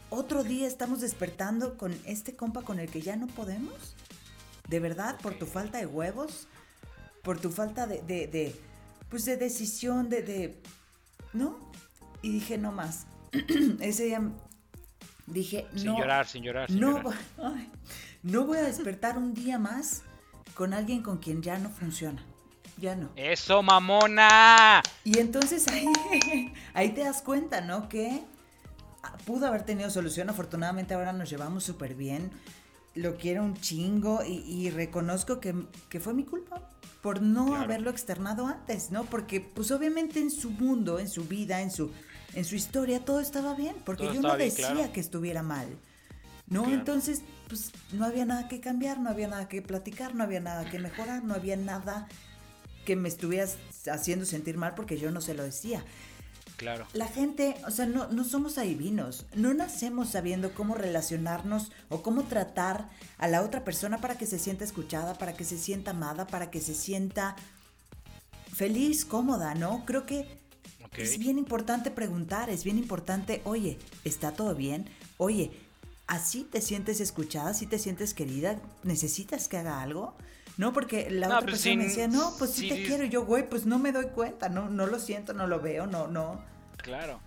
otro día estamos despertando con este compa con el que ya no podemos? ¿De verdad? ¿Por tu falta de huevos? ¿Por tu falta de, de, pues de decisión, de, de, ¿no? Y dije, no más. Ese día Dije, sin no. Llorar, sin llorar, no, no voy a despertar un día más con alguien con quien ya no funciona. Ya no. ¡Eso, mamona! Y entonces ahí, ahí te das cuenta, ¿no? Que pudo haber tenido solución. Afortunadamente ahora nos llevamos súper bien. Lo quiero un chingo y, reconozco que, que, fue mi culpa por no haberlo externado antes, ¿no? Porque pues obviamente en su mundo, en su vida, en su en su historia todo estaba bien, porque yo no decía que estuviera mal. ¿No? Entonces, pues no había nada que cambiar, no había nada que platicar, no había nada que mejorar, no había nada que me estuvieras haciendo sentir mal porque yo no se lo decía. Claro. La gente, o sea, no, no somos adivinos, no nacemos sabiendo cómo relacionarnos o cómo tratar a la otra persona para que se sienta escuchada, para que se sienta amada, para que se sienta feliz, cómoda, ¿no? Creo que es bien importante preguntar, es bien importante, oye, ¿está todo bien? Oye, ¿así te sientes escuchada? ¿Así te sientes querida? ¿Necesitas que haga algo? No, porque la otra pues persona me decía, no, pues sí, te quiero. yo, güey, pues no me doy cuenta, no, no lo siento, no lo veo, no, no. Claro.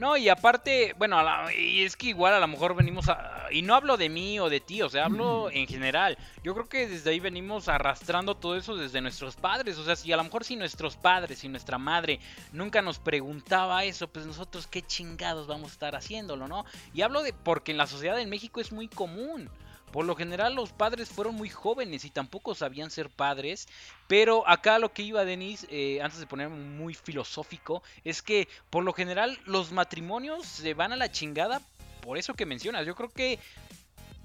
No, y aparte, bueno, y es que igual a lo mejor venimos a... Y no hablo de mí o de ti, o sea, hablo en general. Yo creo que desde ahí venimos arrastrando todo eso desde nuestros padres. O sea, si a lo mejor si nuestros padres, y nuestra madre nunca nos preguntaba eso, pues nosotros qué chingados vamos a estar haciéndolo, ¿no? Y hablo de... porque en la sociedad en México es muy común. Por lo general los padres fueron muy jóvenes y tampoco sabían ser padres, pero acá lo que iba Denis, eh, antes de ponerme muy filosófico, es que por lo general los matrimonios se van a la chingada por eso que mencionas. Yo creo que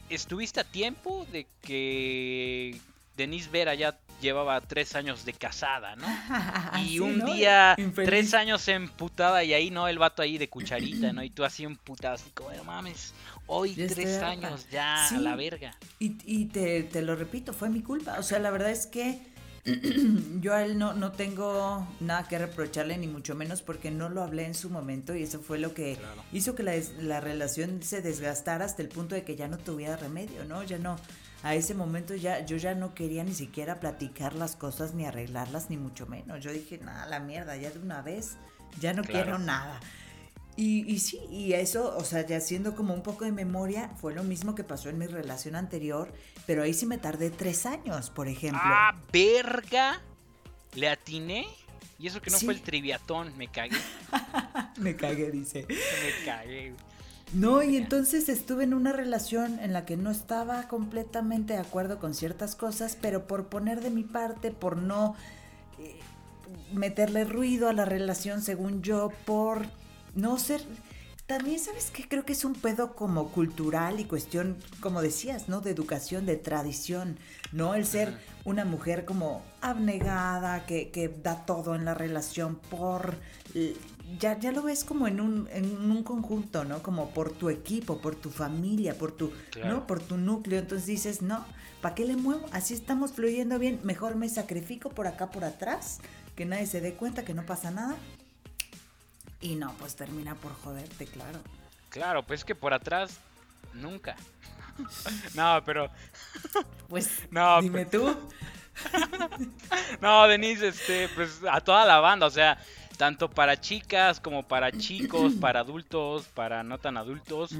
estuviste a tiempo de que Denise Vera ya llevaba tres años de casada, ¿no? Y un día, tres años emputada y ahí, ¿no? El vato ahí de cucharita, ¿no? Y tú así emputada, así como, no mames, hoy tres años ya, a la verga. Y, y te, te, lo repito, fue mi culpa. O sea, la verdad es que yo a él no, no tengo nada que reprocharle, ni mucho menos porque no lo hablé en su momento y eso fue lo que hizo que la, la relación se desgastara hasta el punto de que ya no tuviera remedio, ¿no? Ya no a ese momento ya yo ya no quería ni siquiera platicar las cosas ni arreglarlas ni mucho menos. Yo dije, nada, la mierda, ya de una vez, ya no quiero nada. Y, y sí, y eso, o sea, ya haciendo como un poco de memoria, fue lo mismo que pasó en mi relación anterior, pero ahí sí me tardé tres años, por ejemplo. ¡Ah, verga! ¿Le atiné? Y eso que no Sí. fue el triviatón, me cagué. me cagué, dice. Me cagué. No, y entonces estuve en una relación en la que no estaba completamente de acuerdo con ciertas cosas, pero por poner de mi parte, por no eh, meterle ruido a la relación según yo, por no ser... También, ¿sabes qué? Creo que es un pedo como cultural y cuestión, como decías, ¿no? De educación, de tradición, ¿no? El ser una mujer como abnegada, que, que da todo en la relación por... Ya, ya lo ves como en un, en un conjunto, ¿no? Como por tu equipo, por tu familia, por tu, Claro. ¿no? Por tu núcleo. Entonces dices, no, ¿para qué le muevo? Así estamos fluyendo bien. Mejor me sacrifico por acá, por atrás, que nadie se dé cuenta que no pasa nada. Y no, pues termina por joderte, claro. Claro, pues es que por atrás, nunca. no, pero. Pues No, dime tú. No, Denise, este, pues a toda la banda, o sea, tanto para chicas como para chicos, para adultos, para no tan adultos.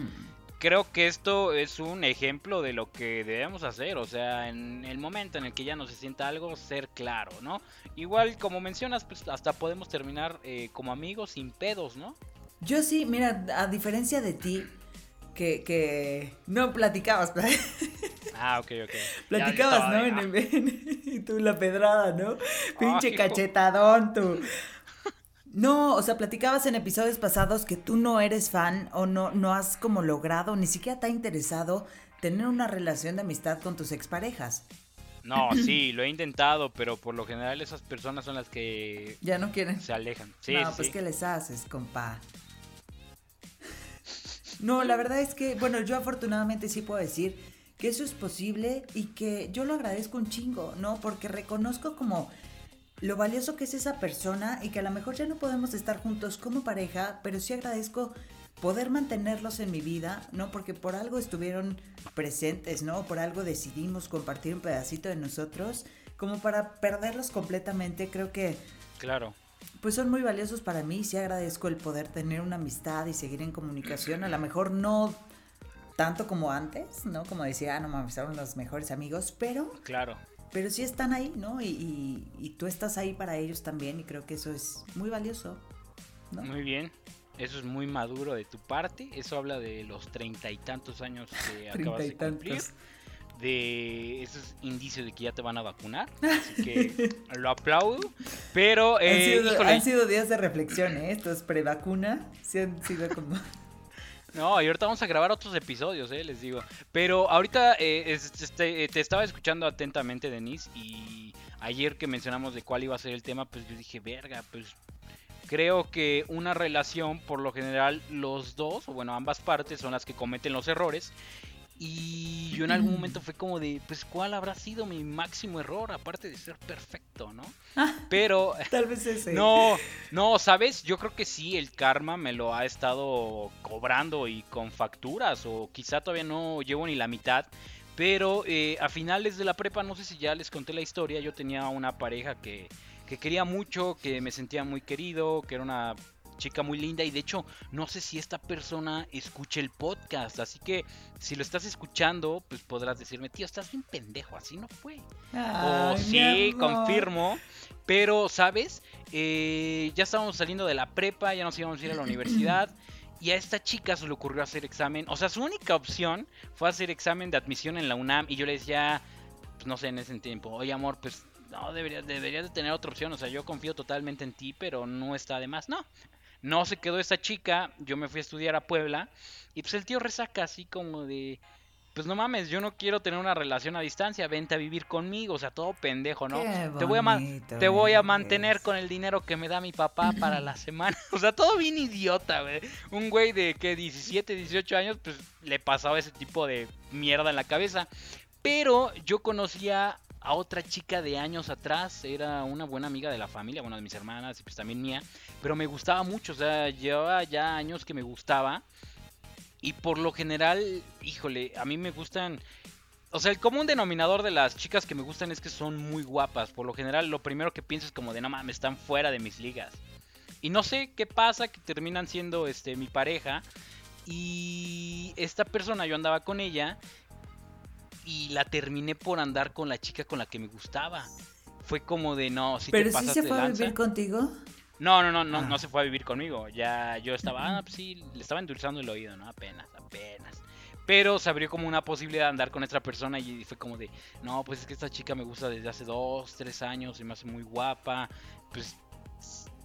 Creo que esto es un ejemplo de lo que debemos hacer, o sea, en el momento en el que ya no se sienta algo, ser claro, ¿no? Igual, como mencionas, pues hasta podemos terminar eh, como amigos sin pedos, ¿no? Yo sí, mira, a diferencia de ti, que, que no platicabas, Ah, ok, ok. platicabas, ¿no? En, en- y tú la pedrada, ¿no? Pinche Ay, cachetadón, tú. No, o sea, platicabas en episodios pasados que tú no eres fan o no, no has como logrado, ni siquiera te ha interesado tener una relación de amistad con tus exparejas. No, sí, lo he intentado, pero por lo general esas personas son las que Ya no quieren. se alejan. Sí, no, sí, pues. ¿qué les haces, compa? No, la verdad es que, bueno, yo afortunadamente sí puedo decir que eso es posible y que yo lo agradezco un chingo, ¿no? Porque reconozco como lo valioso que es esa persona y que a lo mejor ya no podemos estar juntos como pareja, pero sí agradezco poder mantenerlos en mi vida, ¿no? Porque por algo estuvieron presentes, ¿no? Por algo decidimos compartir un pedacito de nosotros, como para perderlos completamente, creo que Claro. pues son muy valiosos para mí. Sí agradezco el poder tener una amistad y seguir en comunicación. A lo mejor no tanto como antes, ¿no? Como decía, ah, no mames, son los mejores amigos, pero, Claro. Pero sí están ahí, ¿no? Y, y- y tú estás ahí para ellos también y creo que eso es muy valioso, ¿no? Muy bien. Eso es muy maduro de tu parte. Eso habla de los treinta y tantos años que acabas Treinta y de cumplir. tantos. De eso es indicio de que ya te van a vacunar. Así que lo aplaudo. Pero, han, eh, sido, híjole, han sido días de reflexión, ¿eh? Estos pre-vacuna, sí han sido como... No, y ahorita vamos a grabar otros episodios, eh, les digo. Pero ahorita eh, es- este, eh, te estaba escuchando atentamente, Denise, y ayer que mencionamos de cuál iba a ser el tema, pues yo dije, verga, pues creo que una relación, por lo general, los dos, o bueno, ambas partes son las que cometen los errores. Y yo en algún momento fue como de, pues, ¿cuál habrá sido mi máximo error? Aparte de ser perfecto, ¿no? Pero Tal vez ese. no, no, ¿sabes? Yo creo que sí, el karma me lo ha estado cobrando y con facturas, o quizá todavía no llevo ni la mitad. Pero eh, a finales de la prepa, no sé si ya les conté la historia, yo tenía una pareja que, que quería mucho, que me sentía muy querido, que era una chica muy linda y de hecho no sé si esta persona escuche el podcast, así que si lo estás escuchando, pues podrás decirme, tío, estás bien pendejo, así no fue. Ay, mi sí, confirmo. Pero, ¿sabes? Eh, ya estábamos saliendo de la prepa, ya nos íbamos a ir a la universidad. Y a esta chica se le ocurrió hacer examen. O sea, su única opción fue hacer examen de admisión en la UNAM. Y yo le decía, pues no sé, en ese tiempo, oye amor, pues no, deberías, deberías de tener otra opción. O sea, yo confío totalmente en ti, pero no está de más. No, no se quedó esa chica. Yo me fui a estudiar a Puebla. Y pues el tío resaca así como de, pues no mames, yo no quiero tener una relación a distancia, vente a vivir conmigo, o sea, todo pendejo, ¿no? Te voy, a te voy a mantener con el dinero que me da mi papá para la semana. O sea, todo bien idiota, güey. Un güey de que 17, 18 años, pues le pasaba ese tipo de mierda en la cabeza. Pero yo conocía a otra chica de años atrás, era una buena amiga de la familia, bueno, de mis hermanas y pues también mía, pero me gustaba mucho, o sea, llevaba ya años que me gustaba. Y por lo general, híjole, a mí me gustan. O sea, el común denominador de las chicas que me gustan es que son muy guapas. Por lo general, lo primero que pienso es como de no mames, están fuera de mis ligas. y no sé qué pasa, que terminan siendo este mi pareja. Y esta persona, yo andaba con ella y la terminé por andar con la chica con la que me gustaba. Fue como de no, si ¿Pero te pasas sí se de fue a vivir contigo? No, no, no, no, Ah. no se fue a vivir conmigo. Ya yo estaba, ah, pues sí, le estaba endulzando el oído, ¿no? Apenas, apenas. Pero se abrió como una posibilidad de andar con esta persona y fue como de, no, pues es que esta chica me gusta desde hace dos, tres años y me hace muy guapa. Pues,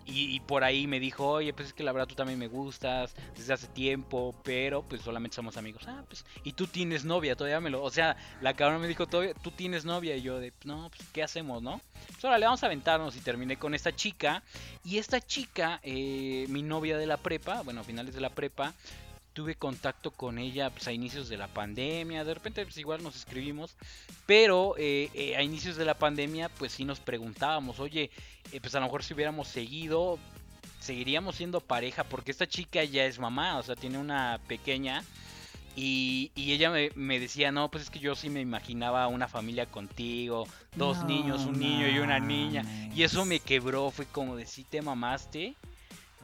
y, por ahí me dijo, oye, pues es que la verdad tú también me gustas desde hace tiempo, pero pues solamente somos amigos. Ah, pues, y tú tienes novia, todavía me lo, o sea, la cabrona me dijo, "Todavía- tú tienes novia y yo de, no, pues, ¿qué hacemos, no? Pues ahora le vamos a aventarnos y terminé con esta chica. Y esta chica, eh, mi novia de la prepa, bueno, a finales de la prepa, tuve contacto con ella pues, a inicios de la pandemia. De repente, pues igual nos escribimos. Pero eh, eh, a inicios de la pandemia, pues sí nos preguntábamos, oye, eh, pues a lo mejor si hubiéramos seguido, seguiríamos siendo pareja, porque esta chica ya es mamá, o sea, tiene una pequeña. Y, y ella me, me decía, no, pues es que yo sí me imaginaba una familia contigo, dos No niños, un niño y una niña. Y eso me quebró, fue como de si te mamaste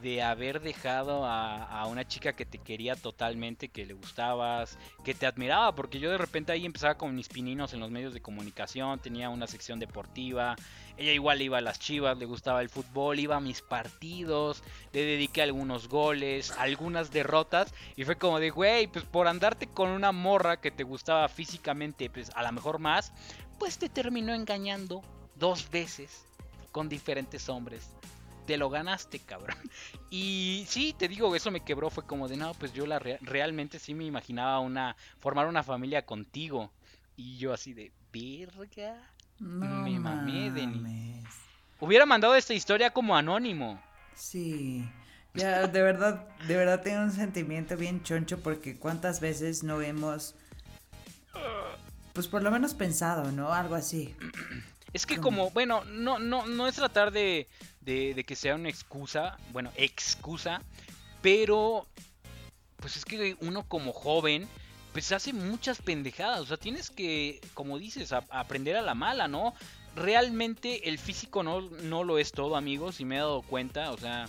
de haber dejado a, una chica que te quería totalmente, que le gustabas, que te admiraba, porque yo de repente ahí empezaba con mis pininos en los medios de comunicación, tenía una sección deportiva, ella igual iba a las chivas, le gustaba el fútbol, iba a mis partidos, le dediqué algunos goles, algunas derrotas, y fue como de, güey, pues por andarte con una morra que te gustaba físicamente, pues a lo mejor más, pues te terminó engañando dos veces con diferentes hombres. Te lo ganaste, cabrón. Y sí, te digo, eso me quebró. Fue como de, no, pues yo la rea- realmente sí me imaginaba una formar una familia contigo. Y yo así de, verga. No me mamé. Hubiera mandado esta historia como anónimo. Sí. Ya, de verdad, de verdad tengo un sentimiento bien choncho porque cuántas veces no hemos, pues por lo menos pensado, ¿no? Algo así. Es que como, bueno, no, no, no es tratar de, de, de que sea una excusa, bueno, excusa, pero pues es que uno como joven, pues hace muchas pendejadas, o sea, tienes que, como dices, a- aprender a la mala, ¿no? Realmente el físico no, no lo es todo, amigos, y me he dado cuenta, o sea,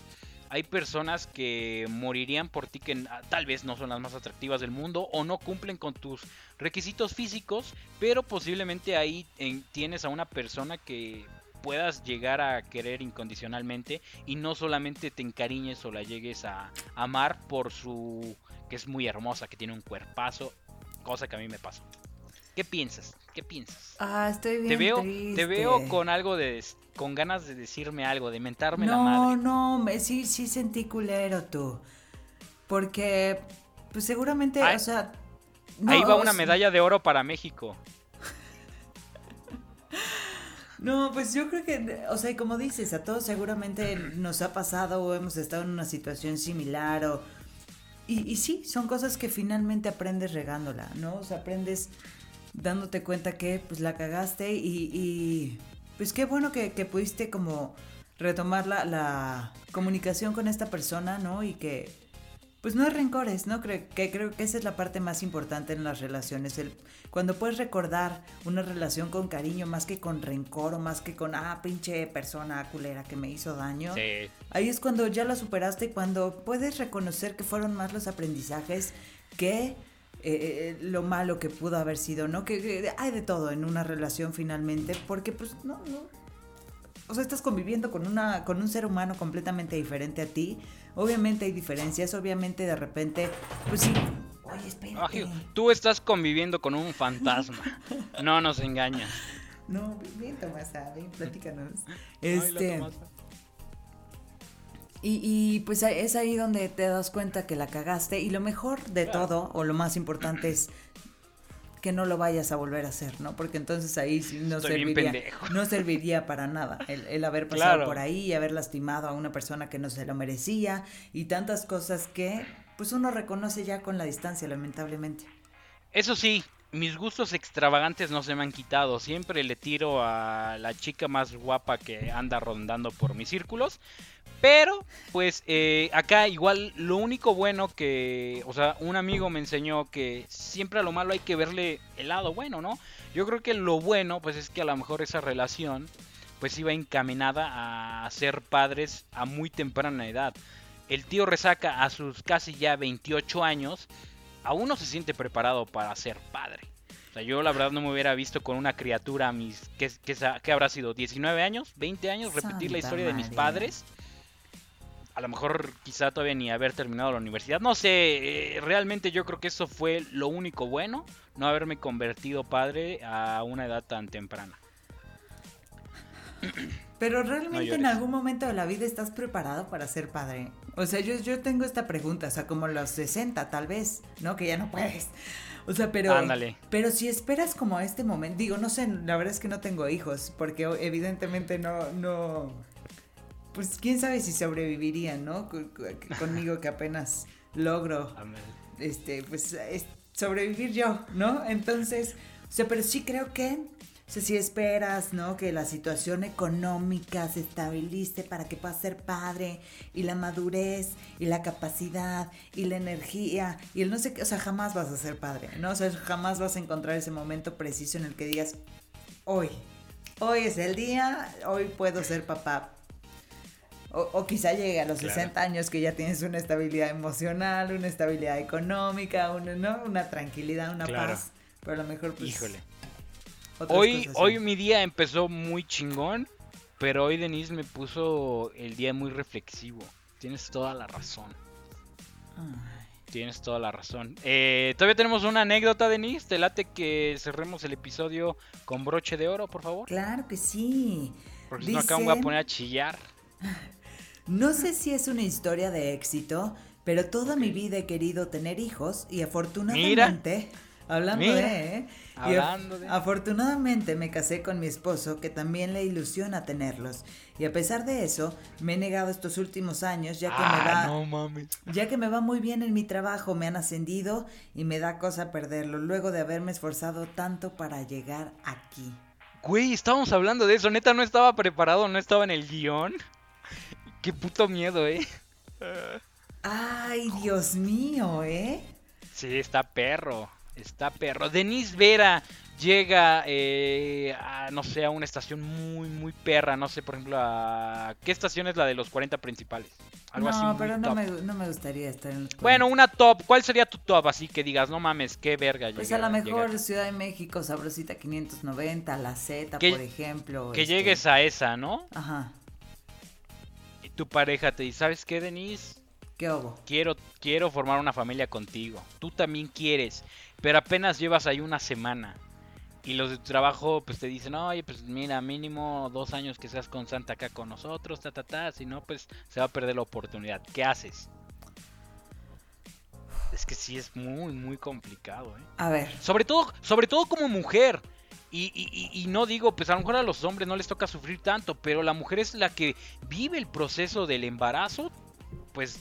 hay personas que morirían por ti que ah, tal vez no son las más atractivas del mundo o no cumplen con tus requisitos físicos, pero posiblemente ahí en- tienes a una persona que puedas llegar a querer incondicionalmente y no solamente te encariñes o la llegues a amar por su que es muy hermosa, que tiene un cuerpazo, cosa que a mí me pasó. ¿Qué piensas? ¿Qué piensas? Ah, estoy bien Te veo, triste. te veo con algo de con ganas de decirme algo, de mentarme la No, madre. no, me, sí, sí sentí culero tú. Porque, pues seguramente, Ahí- o sea... Ahí no, va una medalla de oro para México. No, pues yo creo que, o sea, como dices, a todos seguramente nos ha pasado o hemos estado en una situación similar o... Y, y sí, son cosas que finalmente aprendes regándola, ¿no? O sea, aprendes dándote cuenta que pues la cagaste y, y pues qué bueno que, que pudiste como retomar la, la comunicación con esta persona, ¿no? Y que pues no hay rencores, ¿no? Creo que creo que esa es la parte más importante en las relaciones, el cuando puedes recordar una relación con cariño más que con rencor o más que con ah, pinche persona culera que me hizo daño. Sí. Ahí es cuando ya la superaste y cuando puedes reconocer que fueron más los aprendizajes que eh, lo malo que pudo haber sido, ¿no? Que, que hay de todo en una relación finalmente, porque pues no, no. O sea, estás conviviendo con una, con un ser humano completamente diferente a ti. Obviamente hay diferencias, obviamente de repente, pues sí. Oye, espérate. Ay, tú estás conviviendo con un fantasma. No nos engañas. No, bien, Tomasa, ven, platícanos. Ay, la Este. Tomasa. Y, y, pues ahí- es ahí donde te das cuenta que la cagaste y lo mejor de Claro. todo o lo más importante es que no lo vayas a volver a hacer, ¿no? Porque entonces ahí no Estoy serviría, no serviría para nada el, el haber pasado Claro. por ahí y haber lastimado a una persona que no se lo merecía y tantas cosas que pues uno reconoce ya con la distancia, lamentablemente. Eso sí, mis gustos extravagantes no se me han quitado. Siempre le tiro a la chica más guapa que anda rondando por mis círculos. Pero, pues, eh, acá igual lo único bueno que, o sea, un amigo me enseñó que siempre a lo malo hay que verle el lado bueno, ¿no? Yo creo que lo bueno, pues, es que a lo mejor esa relación, pues iba encaminada a ser padres a muy temprana edad. El tío Resaca a sus casi ya 28 años aún no se siente preparado para ser padre. O sea, yo la verdad no me hubiera visto con una criatura a mis... ¿Qué, qué, habrá sido? ¿19 años? ¿20 años? Repetir la historia de mis padres. A lo mejor quizá todavía ni haber terminado la universidad. No sé, eh, realmente yo creo que eso fue lo único bueno, no haberme convertido padre a una edad tan temprana. Pero realmente en algún momento de la vida estás preparado para ser padre. O sea, yo, yo tengo esta pregunta, o sea, como los 60 tal vez, ¿no? Que ya no puedes. O sea, pero. Ándale. Pero si esperas como a este momento, digo, no sé, la verdad es que no tengo hijos, porque evidentemente no, no. Pues quién sabe si sobrevivirían, ¿no? Conmigo que apenas logro. Este, pues sobrevivir yo, ¿no? Entonces, o sea, pero sí creo que o sea, si esperas, ¿no? Que la situación económica se estabilice para que puedas ser padre y la madurez y la capacidad y la energía y el no sé qué, o sea, jamás vas a ser padre, ¿no? O sea, jamás vas a encontrar ese momento preciso en el que digas, hoy, hoy es el día, hoy puedo ser papá. O, quizá llegue a los 60 años que ya tienes una estabilidad emocional, una estabilidad económica, una, ¿no? una tranquilidad, una paz. Pero a lo mejor pues... Híjole Hoy, hoy mi día empezó muy chingón, pero hoy Denise me puso el día muy reflexivo. Tienes toda la razón. Tienes toda la razón. Eh, todavía tenemos una anécdota, Denise. Te late que cerremos el episodio con broche de oro, por favor. Claro que sí. Porque si no, acá me voy a poner a chillar. No sé si es una historia de éxito, pero toda mi vida he querido tener hijos y afortunadamente. Hablando de, ¿eh? Hablando de... Afortunadamente me casé con mi esposo que también le ilusiona tenerlos. Y a pesar de eso, me he negado estos últimos años ya que me ah, va ya que me va muy bien en mi trabajo, me han ascendido y me da cosa perderlo luego de haberme esforzado tanto para llegar aquí. Güey, estábamos hablando de eso, neta no estaba preparado, no estaba en el guion. Qué puto miedo, ¿eh? Ay, Dios mío, ¿eh? Sí, está perro. Está perro. Denise Vera llega eh, a, no sé, a una estación muy, muy perra. No sé, por ejemplo, a... ¿Qué estación es la de los 40 principales? Algo no, pero no me, no me, gustaría estar en los Bueno, una top. ¿Cuál sería tu top? Así que digas, no mames, qué verga. Pues a lo mejor Ciudad de México, Sabrosita 590, La Z, por ejemplo. Que este llegues a esa, ¿no? Ajá. Tu pareja te dice, ¿sabes qué, Denise? ¿Qué hago? Quiero, quiero formar una familia contigo. Tú también quieres pero apenas llevas ahí una semana. Y los de tu trabajo pues te dicen, oye, pues mira, mínimo dos años que seas constante acá con nosotros, ta, ta, ta, si no, pues se va a perder la oportunidad. ¿Qué haces? Es que sí es muy, muy complicado, ¿eh? A ver. Sobre todo, sobre todo como mujer. Y, y, y, no digo, pues a lo mejor a los hombres no les toca sufrir tanto, pero la mujer es la que vive el proceso del embarazo, pues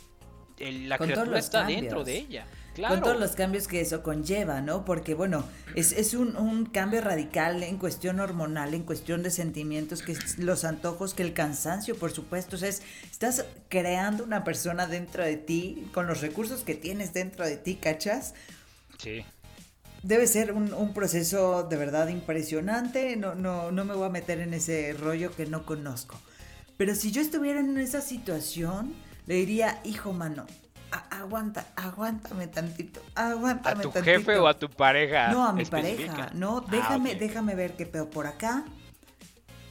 la criatura está dentro de ella. Con todos los cambios que eso conlleva, ¿no? Porque, bueno, es, es un, un, cambio radical en cuestión hormonal, en cuestión de sentimientos, que los antojos, que el cansancio, por supuesto. O sea, estás creando una persona dentro de ti, con los recursos que tienes dentro de ti, ¿cachas? Sí. Debe ser un, un proceso de verdad impresionante. No, no, no me voy a meter en ese rollo que no conozco. Pero si yo estuviera en esa situación, le diría, hijo mano, aguanta, aguántame tantito, aguántame ¿A tu jefe o a tu pareja? No, a mi pareja, no, ah, déjame, déjame ver qué pedo por acá.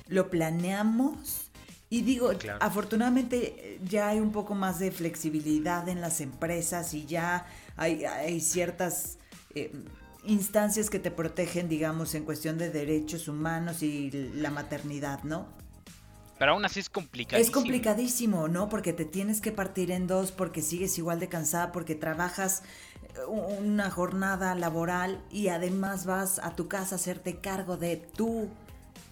Lo planeamos y digo, afortunadamente ya hay un poco más de flexibilidad en las empresas y ya hay, hay ciertas eh, instancias que te protegen, digamos, en cuestión de derechos humanos y la maternidad, ¿no? Pero aún así es complicadísimo. Es complicadísimo, ¿no? Porque te tienes que partir en dos, porque sigues igual de cansada, porque trabajas eh, una jornada laboral y además vas a tu casa a hacerte cargo de tu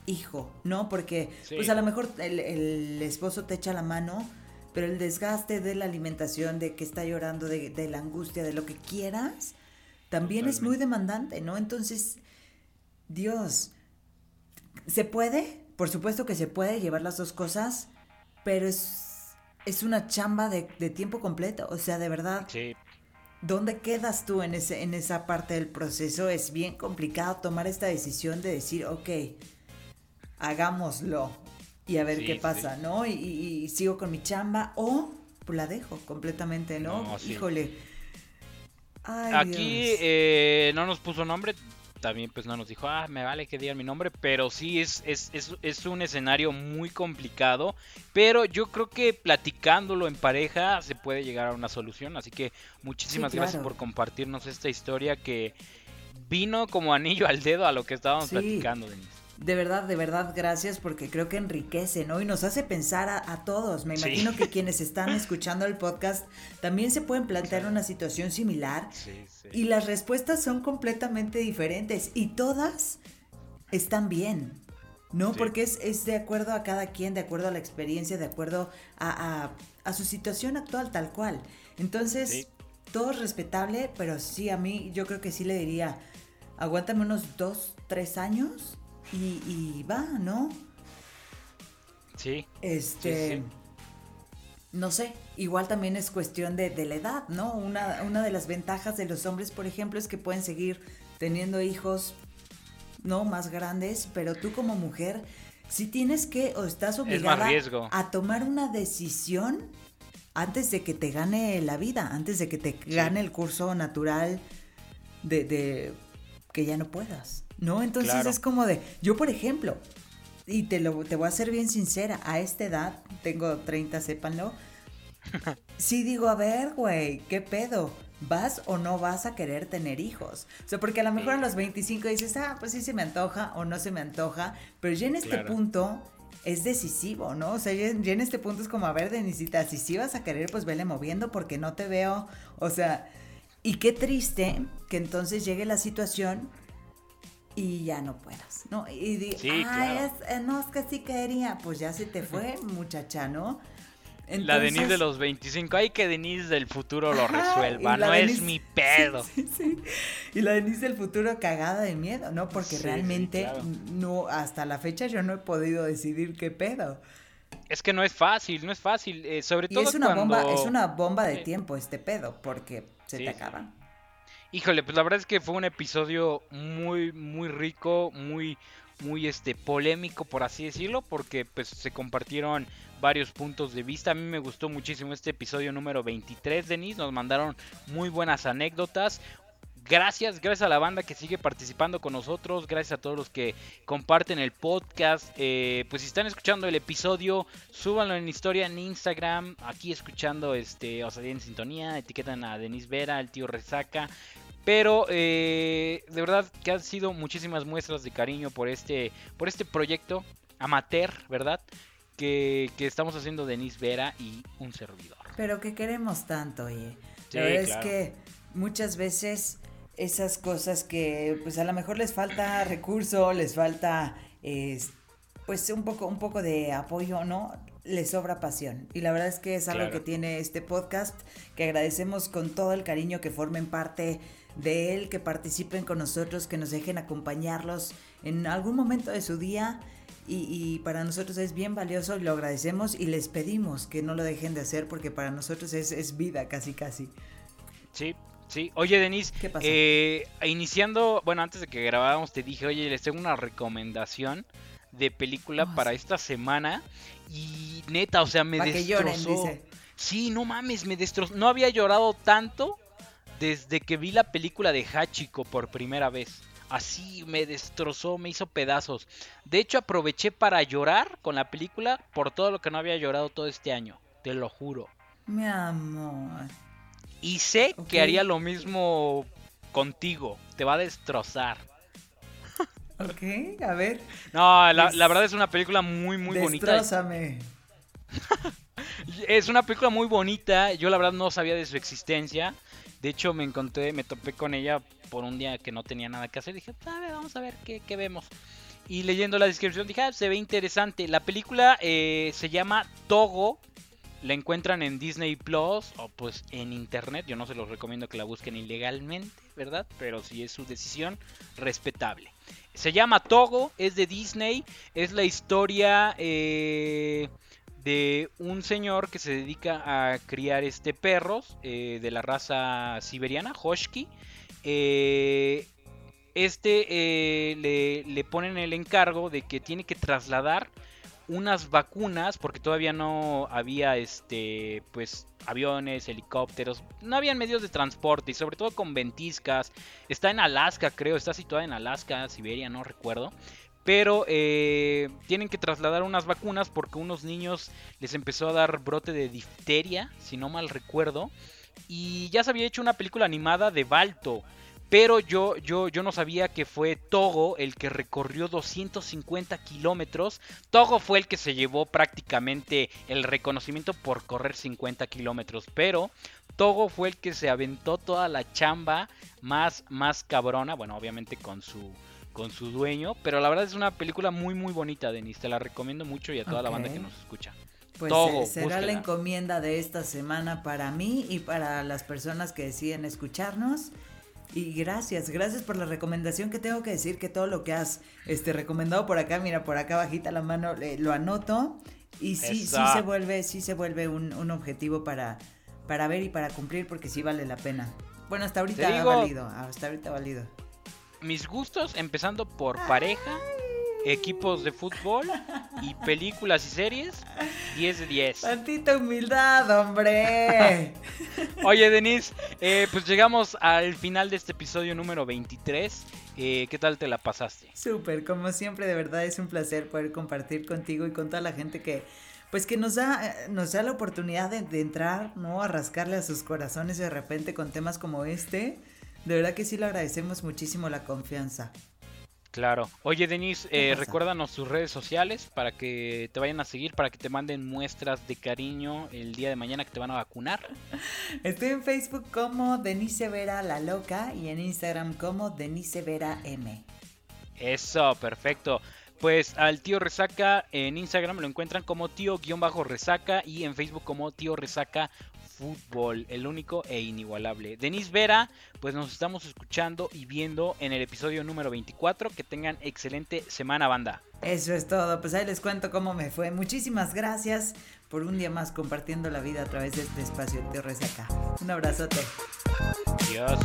hijo, ¿no? Porque pues a lo mejor el, esposo te echa la mano, pero el desgaste de la alimentación, de que está llorando, de, de la angustia, de lo que quieras, también es muy demandante, ¿no? Entonces, Dios, ¿se puede? Por supuesto que se puede llevar las dos cosas, pero es, es una chamba de, tiempo completo. O sea, de verdad. Sí. ¿Dónde quedas tú en, ese, en esa parte del proceso? Es bien complicado tomar esta decisión de decir, ok, hagámoslo. y a ver qué pasa, ¿no? Y, sigo con mi chamba o pues la dejo completamente, ¿no? Híjole. Aquí eh, no nos puso nombre, también pues no nos dijo, ah, me vale que digan mi nombre, pero sí es, es, es, un escenario muy complicado, pero yo creo que platicándolo en pareja se puede llegar a una solución, así que muchísimas gracias por compartirnos esta historia que vino como anillo al dedo a lo que estábamos platicando, Denise de verdad, de verdad, gracias porque creo que enriquece, ¿no? Y nos hace pensar a, todos. Me imagino que quienes están escuchando el podcast también se pueden plantear una situación similar y las respuestas son completamente diferentes y todas están bien, ¿no? Porque es, es, de acuerdo a cada quien, de acuerdo a la experiencia, de acuerdo a, a, su situación actual tal cual. Entonces, todo es respetable, pero sí, a mí yo creo que sí le diría, aguántame unos dos, tres años y, va, ¿no? Sí. Este. No sé, igual también es cuestión de, la edad, ¿no? Una, una de las ventajas de los hombres, por ejemplo, es que pueden seguir teniendo hijos, ¿no? Más grandes, pero tú como mujer, si tienes que o estás obligada a tomar una decisión antes de que te gane la vida, antes de que te gane el curso natural de, de que ya no puedas. ¿No? Entonces es como de, yo por ejemplo, y te, lo, te voy a ser bien sincera, a esta edad, tengo 30, sépanlo, sí digo, a ver, güey, ¿qué pedo? ¿Vas o no vas a querer tener hijos? O sea, porque a lo mejor a los 25 dices, ah, pues sí se me antoja o no se me antoja, pero ya en este punto es decisivo, ¿no? O sea, ya, en este punto es como, a ver, Denisita, si sí vas a querer, pues vele moviendo porque no te veo, o sea, y qué triste que entonces llegue la situación y ya no puedas, ¿no? Y di, ay, eh, no, es que sí quería, pues ya se te fue, muchacha, ¿no? la Denise de los 25, ay que Denise del futuro lo resuelva, no es mi pedo. Sí, sí, y la Denise del futuro cagada de miedo, ¿no? Porque realmente no, hasta la fecha yo no he podido decidir qué pedo. Es que no es fácil, no es fácil, eh, sobre todo es una bomba, es una bomba de tiempo este pedo, porque se te acaban. Híjole, pues la verdad es que fue un episodio muy, muy rico, muy, muy este, polémico, por así decirlo, porque pues se compartieron varios puntos de vista. A mí me gustó muchísimo este episodio número 23, Denise. Nos mandaron muy buenas anécdotas gracias, gracias a la banda que sigue participando con nosotros, gracias a todos los que comparten el podcast. Eh, pues si están escuchando el episodio, súbanlo en historia en Instagram, aquí escuchando este, o sea, en sintonía, etiquetan a Denis Vera, el tío Resaca. Pero eh, de verdad que han sido muchísimas muestras de cariño por este, por este proyecto amateur, ¿verdad? Que, estamos haciendo Denis Vera y un servidor. Pero que queremos tanto, oye. verdad es que muchas veces esas cosas que pues a lo mejor les falta recurso, les falta pues un poco, un poco de apoyo, ¿no? Les sobra pasión. Y la verdad es que es algo que tiene este podcast, que agradecemos con todo el cariño que formen parte de él, que participen con nosotros, que nos dejen acompañarlos en algún momento de su día. Y, y, para nosotros es bien valioso lo agradecemos y les pedimos que no lo dejen de hacer porque para nosotros es, es vida casi casi. Sí, Sí, oye Denise, eh, iniciando, bueno, antes de que grabáramos te dije, oye, les tengo una recomendación de película ah, para esta semana y neta, o sea, me destrozó. Sí, no mames, me destrozó. No había llorado tanto desde que vi la película de Hachiko por primera vez. Así me destrozó, me hizo pedazos. De hecho, aproveché para llorar con la película por todo lo que no había llorado todo este año. Te lo juro. Mi amor. Y sé que haría lo mismo contigo. Te va a destrozar. Ok, a ver. No, la, verdad es una película muy, muy bonita. Destrózame. es una película muy bonita. Yo la verdad no sabía de su existencia. De hecho, me encontré, me topé con ella por un día que no tenía nada que hacer. Dije, a ver, vamos a ver qué, vemos. Y leyendo la descripción dije, ah, se ve interesante. La película eh, se llama Togo. La encuentran en Disney Plus o pues en internet. Yo no se los recomiendo que la busquen ilegalmente, ¿verdad? Pero si es su decisión, respetable. Se llama Togo, es de Disney. Es la historia eh, de un señor que se dedica a criar este perros eh, de la raza siberiana, Hoshki. Eh, este le, le, ponen el encargo de que tiene que trasladar unas vacunas, porque todavía no había este, pues, aviones, helicópteros, no habían medios de transporte y sobre todo con ventiscas. Está en Alaska, creo, está situada en Alaska, Siberia, no recuerdo. Pero eh, tienen que trasladar unas vacunas porque unos niños les empezó a dar brote de difteria, si no mal recuerdo. Y ya se había hecho una película animada de Balto. Pero yo, yo, yo no sabía que fue Togo el que recorrió 250 kilómetros. Togo fue el que se llevó prácticamente el reconocimiento por correr 50 kilómetros. Pero Togo fue el que se aventó toda la chamba más, más cabrona. Bueno, obviamente con su, con su dueño. Pero la verdad es una película muy, muy bonita, Denis. Te la recomiendo mucho y a toda la banda que nos escucha. Pues Togo, será la encomienda de esta semana para mí y para las personas que deciden escucharnos. Y gracias, gracias por la recomendación que tengo que decir que todo lo que has este, recomendado por acá, mira, por acá bajita la mano, lo anoto. Y sí, sí se vuelve, sí se vuelve un, objetivo para, para ver y para cumplir porque sí vale la pena. Bueno, hasta ahorita ha valido, hasta ahorita ha valido. Mis gustos, empezando por pareja, equipos de fútbol y películas y series, 10 de 10. Tantita humildad, hombre. Oye, Denise, eh, pues llegamos al final de este episodio número 23. Eh, ¿Qué tal te la pasaste? Súper, como siempre, de verdad es un placer poder compartir contigo y con toda la gente que pues que nos da, nos da la oportunidad de, de, entrar, ¿no? A rascarle a sus corazones de repente con temas como este. De verdad que sí le agradecemos muchísimo la confianza. Claro. Oye, Denise, eh, recuérdanos tus redes sociales para que te vayan a seguir, para que te manden muestras de cariño el día de mañana que te van a vacunar. Estoy en Facebook como Denise Vera La Loca y en Instagram como Denise Vera M. Eso, perfecto. Pues al tío Resaca en Instagram lo encuentran como tío-resaca y en Facebook como tío Resaca fútbol, el único e inigualable. Denis Vera, pues nos estamos escuchando y viendo en el episodio número 24. Que tengan excelente semana, banda. Eso es todo, pues ahí les cuento cómo me fue. Muchísimas gracias por un día más compartiendo la vida a través de este espacio de Resaca. Un abrazote. Adiós.